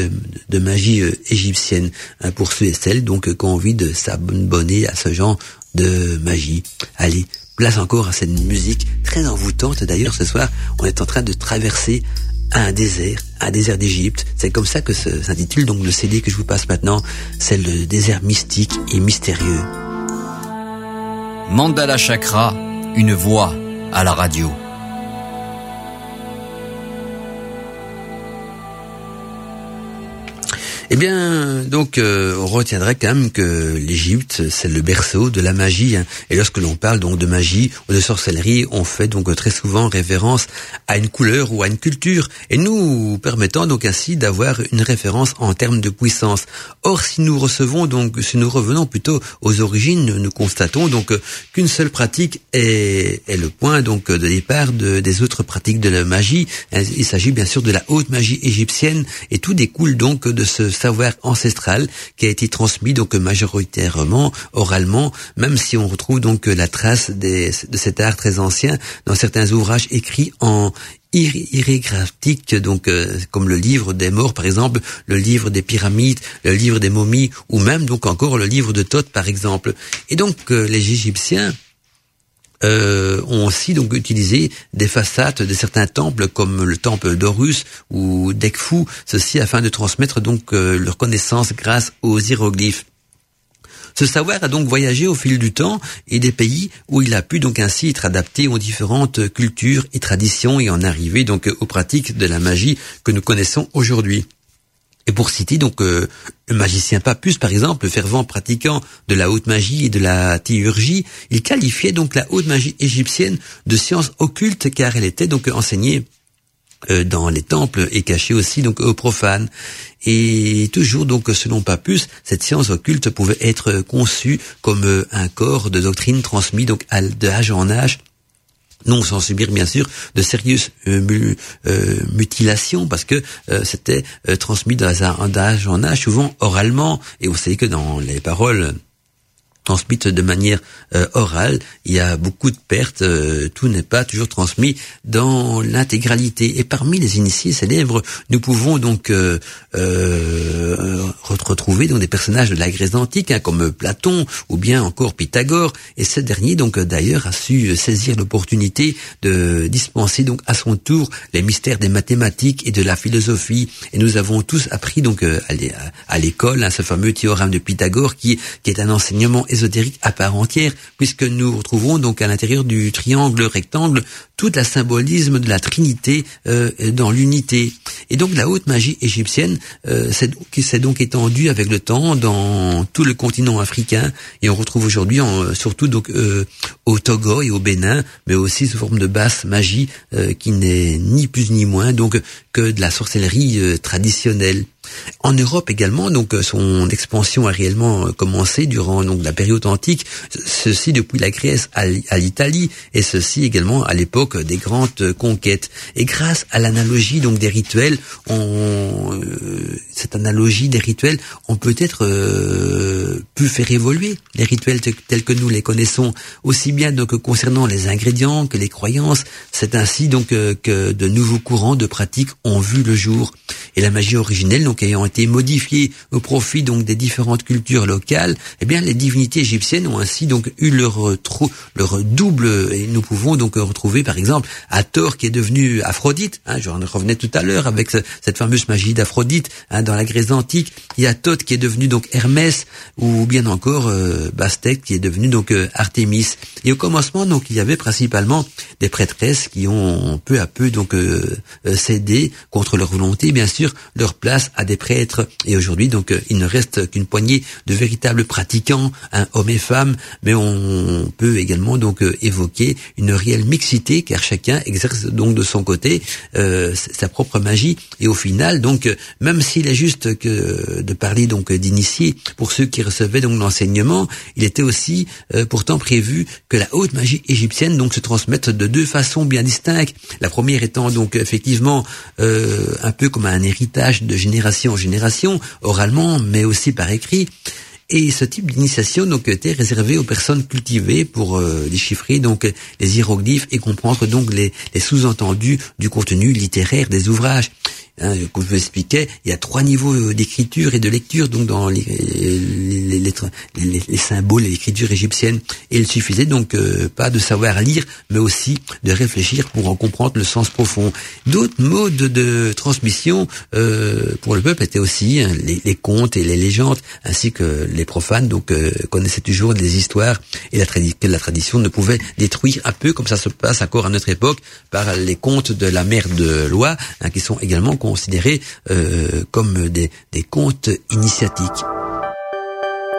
[SPEAKER 4] de magie égyptienne hein, pour ceux et celles donc qui ont envie de s'abonner à ce genre de magie. Allez, place encore à cette musique très envoûtante. D'ailleurs, ce soir, on est en train de traverser un désert, un désert d'Égypte. C'est comme ça que s'intitule donc le CD que je vous passe maintenant. C'est le désert mystique et mystérieux.
[SPEAKER 2] Mandala Chakra, une voix à la radio.
[SPEAKER 4] Eh bien, donc, euh, on retiendrait quand même que l'Égypte, c'est le berceau de la magie. Hein. Et lorsque l'on parle donc de magie ou de sorcellerie, on fait donc très souvent référence à une couleur ou à une culture, et nous permettant donc ainsi d'avoir une référence en termes de puissance. Or, si nous recevons donc, si nous revenons plutôt aux origines, nous constatons donc qu'une seule pratique est, est, le point donc de départ de, des autres pratiques de la magie. Il s'agit bien sûr de la haute magie égyptienne, et tout découle donc de ce savoir ancestral qui a été transmis donc majoritairement oralement, même si on retrouve donc la trace de cet art très ancien dans certains ouvrages écrits en irrégraphique, donc euh, comme le livre des morts par exemple, le livre des pyramides, le livre des momies, ou même donc encore le livre de Thoth par exemple. Et donc euh, les Égyptiens euh, ont aussi donc utilisé des façades de certains temples comme le temple d'Horus ou d'Ekfu, ceci afin de transmettre donc euh, leur connaissance grâce aux hiéroglyphes. Ce savoir a donc voyagé au fil du temps et des pays où il a pu donc ainsi être adapté aux différentes cultures et traditions et en arriver donc aux pratiques de la magie que nous connaissons aujourd'hui. Et pour citer donc euh, le magicien Papus, par exemple, le fervent pratiquant de la haute magie et de la théurgie, il qualifiait donc la haute magie égyptienne de science occulte car elle était donc enseignée euh, dans les temples et cachée aussi donc aux profanes. Et toujours donc selon Papus, cette science occulte pouvait être conçue comme euh, un corps de doctrine transmis donc en âge non sans subir bien sûr de sérieuses euh, euh, mutilations parce que euh, c'était transmis d'âge en âge souvent oralement. Et vous savez que dans les paroles transmises de manière euh, orale, il y a beaucoup de pertes, euh, tout n'est pas toujours transmis dans l'intégralité. Et parmi les initiés célèbres, nous pouvons donc euh, retrouver donc des personnages de la Grèce antique, hein, comme Platon ou bien encore Pythagore. Et ce dernier donc d'ailleurs a su saisir l'opportunité de dispenser donc à son tour les mystères des mathématiques et de la philosophie. Et nous avons tous appris donc à l'école hein, ce fameux théorème de Pythagore qui, qui est un enseignement ésotérique à part entière puisque nous retrouvons donc à l'intérieur du triangle rectangle toute la symbolisme de la Trinité euh, dans l'unité. Et donc la haute magie égyptienne euh, s'est donc étendue avec le temps dans tout le continent africain et on retrouve aujourd'hui surtout donc euh, au Togo et au Bénin, mais aussi sous forme de basse magie euh, qui n'est ni plus ni moins donc que de la sorcellerie traditionnelle. En Europe également, donc son expansion a réellement commencé durant donc la période antique, ceci depuis la Grèce à l'Italie et ceci également à l'époque des grandes conquêtes. Et grâce à l'analogie donc des rituels, on, euh, cette analogie des rituels ont peut-être euh, pu faire évoluer les rituels tels que nous les connaissons, aussi bien donc concernant les ingrédients que les croyances. C'est ainsi donc euh, que de nouveaux courants de pratiques ont vu le jour. Et la magie originelle, donc ayant été modifiée au profit donc des différentes cultures locales, eh bien les divinités égyptiennes ont ainsi donc eu leur trop leur double. Et nous pouvons donc retrouver par exemple Hathor qui est devenu Aphrodite. Hein, revenais tout à l'heure avec cette fameuse magie d'Aphrodite hein, dans la Grèce antique. Il y a Thoth qui est devenu donc Hermès ou bien encore euh, Bastet qui est devenu donc euh, Artémis. Et au commencement donc il y avait principalement des prêtresses qui ont peu à peu donc euh, euh, cédé contre leur volonté bien sûr leur place à des prêtres. Et aujourd'hui donc il ne reste qu'une poignée de véritables pratiquants, hein, hommes et femmes, mais on peut également donc évoquer une réelle mixité car chacun exerce donc de son côté sa propre magie et au final donc même s'il est juste que de parler donc d'initiés pour ceux qui recevaient donc l'enseignement, il était aussi euh, pourtant prévu que la haute magie égyptienne donc se transmette de deux façons bien distinctes. La première étant donc effectivement euh, un peu comme un héritage de génération en génération, oralement, mais aussi par écrit. Et ce type d'initiation donc était réservé aux personnes cultivées pour euh, déchiffrer donc les hiéroglyphes et comprendre donc les, les sous-entendus du contenu littéraire des ouvrages. Hein, je vous expliquais, il y a trois niveaux euh, d'écriture et de lecture donc dans les, les, lettres, les, les symboles et l'écriture égyptienne. Et il suffisait donc euh, pas de savoir lire, mais aussi de réfléchir pour en comprendre le sens profond. D'autres modes de transmission euh, pour le peuple étaient aussi hein, les, contes et les légendes, ainsi que les profanes donc euh, connaissaient toujours des histoires et la, que la tradition ne pouvait détruire un peu comme ça se passe encore à notre époque par les contes de la mère de loi, hein, qui sont également considérés euh, comme des, des contes initiatiques.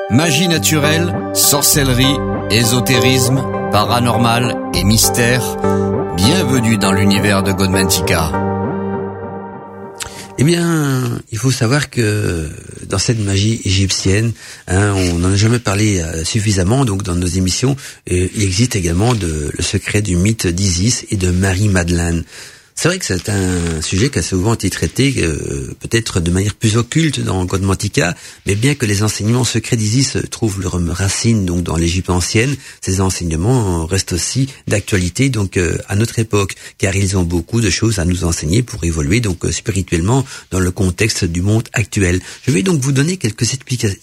[SPEAKER 2] Magie naturelle, sorcellerie, ésotérisme, paranormal et mystère. Bienvenue dans l'univers de Godmantica.
[SPEAKER 4] Eh bien, il faut savoir que dans cette magie égyptienne, hein, on n'en a jamais parlé euh, suffisamment, donc dans nos émissions, il existe également de, le secret du mythe d'Isis et de Marie-Madeleine. C'est vrai que c'est un sujet qui a souvent été traité euh, peut-être de manière plus occulte dans Godmantica, mais bien que les enseignements secrets d'Isis trouvent leur racine donc dans l'Égypte ancienne, ces enseignements restent aussi d'actualité donc euh, à notre époque, car ils ont beaucoup de choses à nous enseigner pour évoluer donc euh, spirituellement dans le contexte du monde actuel. Je vais donc vous donner quelques,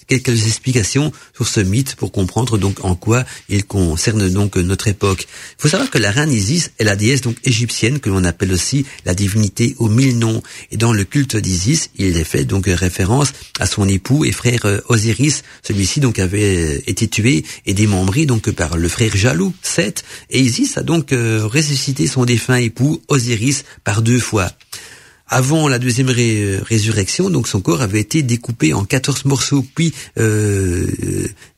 [SPEAKER 4] quelques explications sur ce mythe pour comprendre donc en quoi il concerne donc notre époque. Il faut savoir que la reine Isis est la déesse donc égyptienne que l'on appelle aussi la divinité aux mille noms. Et dans le culte d'Isis, il fait donc référence à son époux et frère euh, Osiris. Celui-ci donc avait euh, été tué et démembré donc par le frère jaloux, Seth. Et Isis a donc euh, ressuscité son défunt époux Osiris par deux fois. Avant la deuxième résurrection, donc son corps avait été découpé en 14 morceaux puis euh,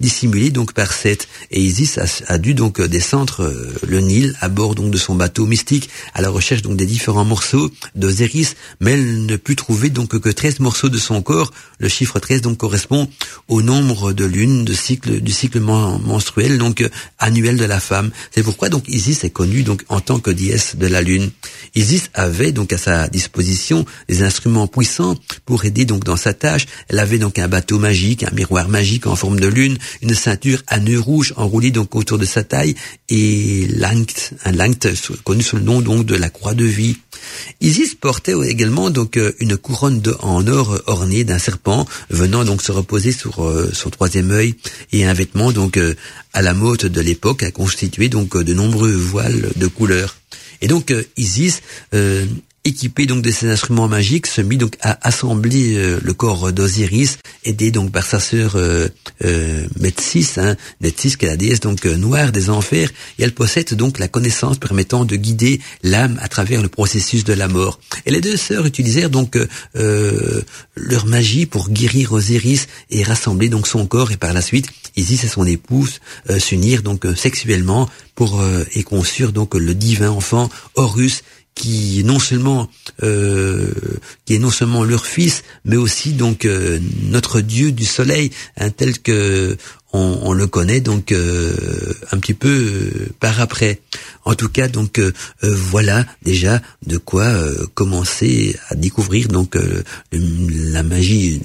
[SPEAKER 4] dissimulé donc par Seth. Et Isis a, dû donc descendre euh, le Nil à bord donc de son bateau mystique à la recherche donc des différents morceaux d'Osiris, mais elle ne put trouver donc que 13 morceaux de son corps. Le chiffre 13 donc correspond au nombre de lunes de cycle du cycle menstruel donc annuel de la femme. C'est pourquoi donc Isis est connue donc en tant que déesse de la lune. Isis avait donc à sa disposition des instruments puissants pour aider donc dans sa tâche. Elle avait donc un bateau magique, un miroir magique en forme de lune, une ceinture à nœud rouge enroulée donc autour de sa taille et l'anct, un lanct connu sous le nom donc de la croix de vie. Isis portait également donc euh, une couronne de, en or ornée d'un serpent venant donc se reposer sur euh, son troisième œil et un vêtement donc euh, à la mode de l'époque a constitué donc de nombreux voiles de couleurs. Et donc Isis équipé donc de ses instruments magiques, se mit donc à assembler euh, le corps d'Osiris, aidé donc par sa sœur euh, euh, Métis, hein, qui est la déesse donc euh, noire des enfers, et elle possède donc la connaissance permettant de guider l'âme à travers le processus de la mort. Et les deux sœurs utilisèrent donc leur magie pour guérir Osiris et rassembler donc son corps, et par la suite Isis et son épouse s'unirent donc sexuellement pour et conçurent donc le divin enfant Horus qui non seulement euh, qui est non seulement leur fils, mais aussi donc euh, notre Dieu du soleil, un tel que on, le connaît donc euh, un petit peu euh, par après. En tout cas, donc euh, voilà déjà de quoi commencer à découvrir donc la magie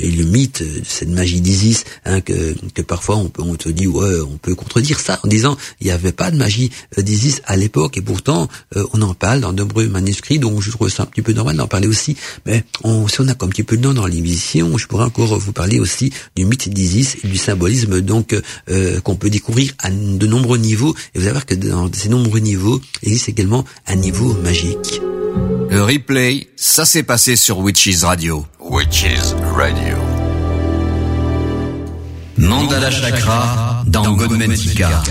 [SPEAKER 4] et le mythe, cette magie d'Isis, hein, que, que parfois on peut on te dit ouais on peut contredire ça en disant il n'y avait pas de magie d'Isis à l'époque et pourtant on en parle dans de nombreux manuscrits donc je trouve ça un petit peu normal d'en parler aussi. Mais on, si on a un petit peu de temps dans l'émission, je pourrais encore vous parler aussi du mythe d'Isis et du symbolisme donc euh, qu'on peut découvrir à de nombreux niveaux. Et vous allez voir que dans ces nombreux niveaux, il existe également un niveau magique.
[SPEAKER 2] Le replay, ça s'est passé sur Witches Radio.
[SPEAKER 3] Witches Radio.
[SPEAKER 2] Mandala Chakra dans Godmentika.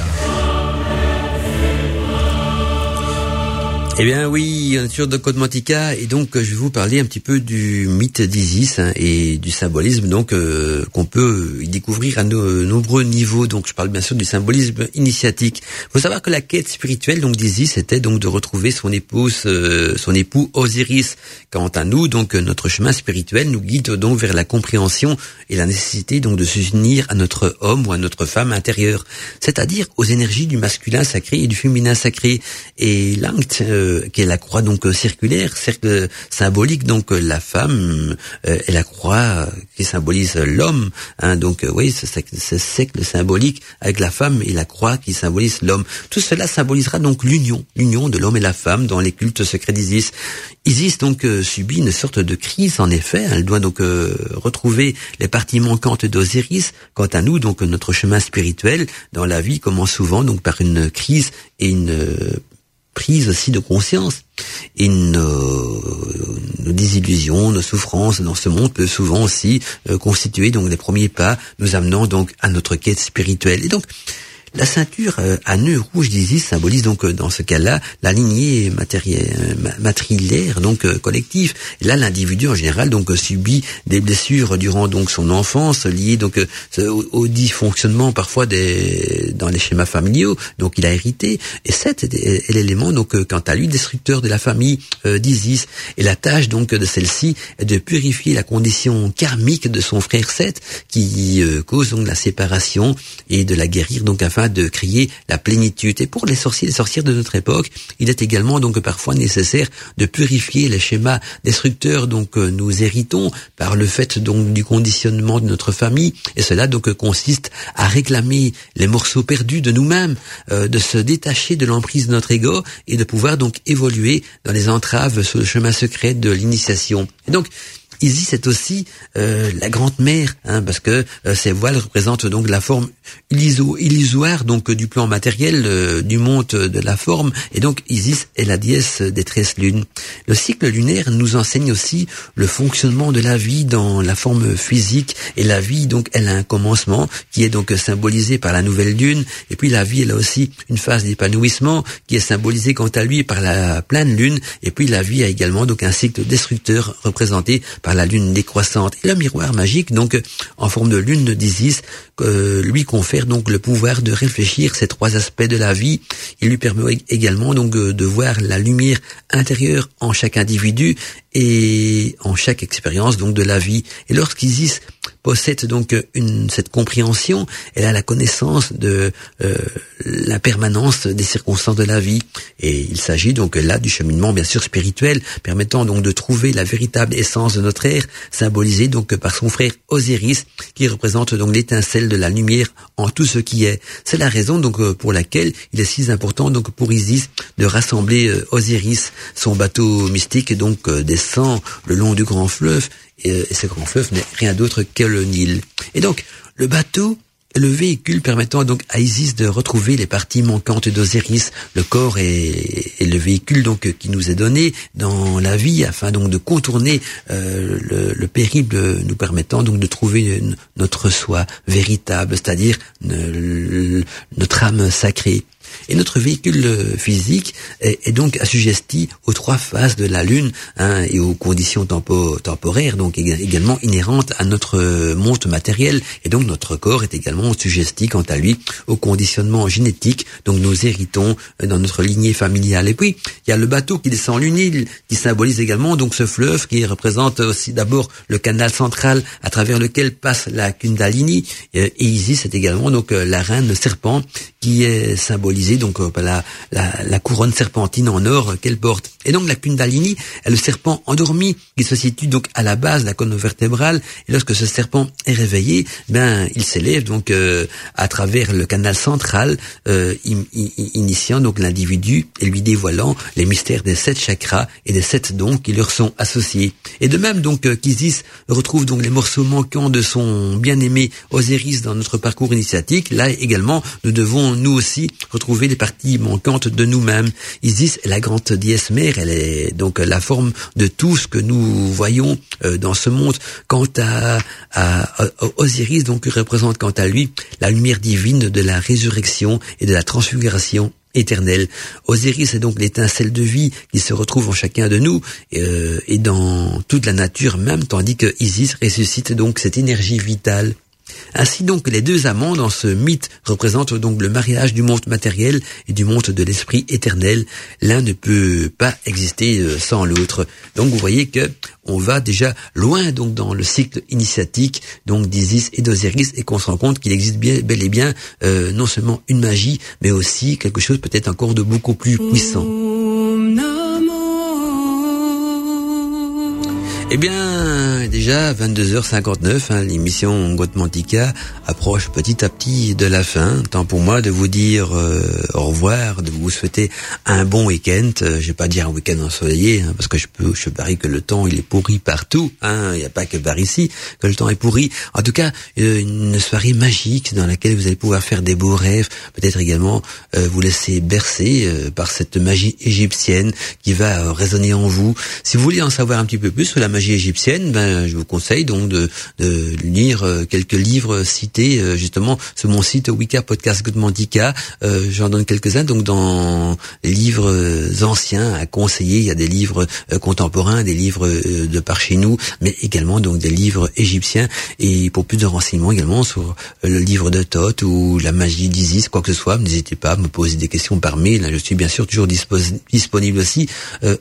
[SPEAKER 4] Eh bien oui, on est sur de Mantica et donc je vais vous parler un petit peu du mythe d'Isis hein, et du symbolisme donc euh, qu'on peut y découvrir à nos nombreux niveaux. Donc je parle bien sûr du symbolisme initiatique. Il faut savoir que la quête spirituelle donc d'Isis était donc de retrouver son épouse, euh, son époux Osiris. Quant à nous, donc notre chemin spirituel nous guide donc vers la compréhension et la nécessité donc de s'unir à notre homme ou à notre femme intérieure, c'est-à-dire aux énergies du masculin sacré et du féminin sacré. Et Langt euh, qui est la croix donc euh, circulaire, cercle symbolique donc euh, la femme euh, et la croix qui symbolise l'homme. Hein, donc oui, ce, ce cercle symbolique avec la femme et la croix qui symbolise l'homme. Tout cela symbolisera donc l'union, l'union de l'homme et la femme dans les cultes secrets d'Isis. Isis donc subit une sorte de crise en effet. Elle doit donc retrouver les parties manquantes d'Osiris. Quant à nous, donc notre chemin spirituel dans la vie commence souvent donc par une crise et une prise aussi de conscience. Et nos, nos, désillusions, nos souffrances dans ce monde peuvent souvent aussi euh, constituer donc les premiers pas nous amenant donc à notre quête spirituelle. Et donc la ceinture euh, à nœud rouge d'Isis symbolise donc euh, dans ce cas-là la lignée matérielle, matrilaire donc euh, collective. Et là, l'individu en général donc subit des blessures durant donc son enfance liées donc au, dysfonctionnement parfois des dans les schémas familiaux. Donc il a hérité. Et cet est, l'élément donc quant à lui destructeur de la famille d'Isis. Et la tâche donc de celle-ci est de purifier la condition karmique de son frère Seth qui cause donc la séparation et de la guérir donc afin de crier la plénitude. Et pour les sorciers et sorcières de notre époque, il est également donc parfois nécessaire de purifier les schémas destructeurs donc euh, nous héritons par le fait donc du conditionnement de notre famille. Et cela donc consiste à réclamer les morceaux perdus de nous-mêmes, euh, de se détacher de l'emprise de notre ego et de pouvoir donc évoluer dans les entraves sur le chemin secret de l'initiation. Et donc, Isis c'est aussi euh, la grande mère, hein, parce que euh, ces voiles représentent donc la forme illusoire donc du plan matériel euh, du monde de la forme, et donc Isis est la déesse des treize lunes. Le cycle lunaire nous enseigne aussi le fonctionnement de la vie dans la forme physique, et la vie donc elle a un commencement qui est donc symbolisé par la nouvelle lune, et puis la vie elle a aussi une phase d'épanouissement qui est symbolisée quant à lui par la pleine lune, et puis la vie a également donc un cycle destructeur représenté par la lune décroissante. Et le miroir magique, donc en forme de lune d'Isis, euh, lui confère donc le pouvoir de réfléchir ces trois aspects de la vie. Il lui permet également donc euh, de voir la lumière intérieure en chaque individu et en chaque expérience donc de la vie. Et lorsqu'Isis possède donc cette compréhension, elle a la connaissance de euh, la permanence des circonstances de la vie. Et il s'agit donc là du cheminement bien sûr spirituel, permettant donc de trouver la véritable essence de notre ère, symbolisée donc par son frère Osiris, qui représente donc l'étincelle de la lumière en tout ce qui est. C'est la raison donc pour laquelle il est si important donc pour Isis de rassembler euh, Osiris, son bateau mystique donc euh, descend le long du grand fleuve euh, et, ce grand fleuve n'est rien d'autre que le Nil. Et donc, le bateau est le véhicule permettant donc à Isis de retrouver les parties manquantes d'Osiris. Le corps est, le véhicule donc qui nous est donné dans la vie afin donc de contourner euh, le, périple nous permettant donc de trouver notre soi véritable, c'est-à-dire notre âme sacrée. Et notre véhicule physique est, donc assujetti aux trois phases de la Lune hein, et aux conditions tempo temporaires, donc également inhérentes à notre montre matériel. Et donc notre corps est également suggesti, quant à lui, au conditionnement génétique. Donc nous héritons dans notre lignée familiale. Et puis il y a le bateau qui descend l'Unile, qui symbolise également donc ce fleuve qui représente aussi d'abord le canal central à travers lequel passe la Kundalini. Et Isis c'est également donc la reine serpent qui est symbolisée donc par la, couronne serpentine en or qu'elle porte. Et donc la Kundalini est le serpent endormi qui se situe donc à la base de la colonne vertébrale. Et lorsque ce serpent est réveillé, ben il s'élève donc euh, à travers le canal central, euh, initiant donc l'individu et lui dévoilant les mystères des sept chakras et des sept dons qui leur sont associés. Et de même donc euh, retrouve donc les morceaux manquants de son bien-aimé Osiris dans notre parcours initiatique. Là également, nous devons nous aussi retrouver les parties manquantes de nous-mêmes. Isis est la grande déesse mère, elle est donc la forme de tout ce que nous voyons euh, dans ce monde. Quant à, à, Osiris, donc représente quant à lui la lumière divine de la résurrection et de la transfiguration éternelle. Osiris est donc l'étincelle de vie qui se retrouve en chacun de nous euh, et dans toute la nature même, tandis que Isis ressuscite donc cette énergie vitale ainsi donc les deux amants dans ce mythe représentent donc le mariage du monde matériel et du monde de l'esprit éternel. L'un ne peut pas exister euh, sans l'autre. Donc vous voyez que on va déjà loin donc dans le cycle initiatique donc d'Isis et d'Osiris et qu'on se rend compte qu'il existe bel et bien euh, non seulement une magie mais aussi quelque chose peut-être encore de beaucoup plus puissant. Eh bien, déjà 22h59, hein, l'émission Gotmantica approche petit à petit de la fin. Temps pour moi de vous dire euh, au revoir, de vous souhaiter un bon week-end. Euh, je vais pas dire un week-end ensoleillé, hein, parce que je peux, je parie que le temps il est pourri partout. Hein. Il n'y a pas que par ici que le temps est pourri. En tout cas, euh, une soirée magique dans laquelle vous allez pouvoir faire des beaux rêves, peut-être également vous laisser bercer par cette magie égyptienne qui va résonner en vous. Si vous voulez en savoir un petit peu plus sur la magie égyptienne, ben, je vous conseille donc de, lire euh, quelques livres cités euh, justement sur mon site Wicca Podcast Goodmandica. Euh, J'en donne quelques-uns. Donc dans livres anciens à conseiller, il y a des livres contemporains, des livres de par chez nous, mais également donc des livres égyptiens. Et pour plus de renseignements également sur le livre de Thoth ou la magie d'Isis, quoi que ce soit, n'hésitez pas à me poser des questions par mail. Je suis bien sûr toujours disponible aussi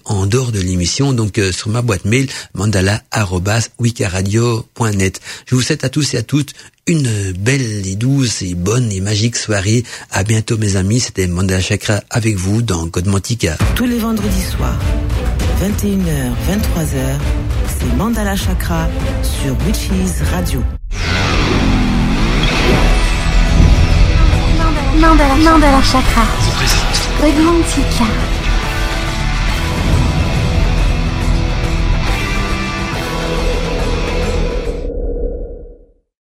[SPEAKER 4] en dehors de l'émission, donc sur ma boîte mail mandala.wikaradio.net. Je vous souhaite à tous et à toutes une belle et douce et bonne et magique soirée. À bientôt mes amis, c'était Mandala Chakra avec vous dans Code Mantica.
[SPEAKER 5] Tous les vendredis soirs, 21h, 23h, c'est Mandala Chakra sur Witches Radio.
[SPEAKER 1] Mandala, Mandala Chakra. Code Mantica.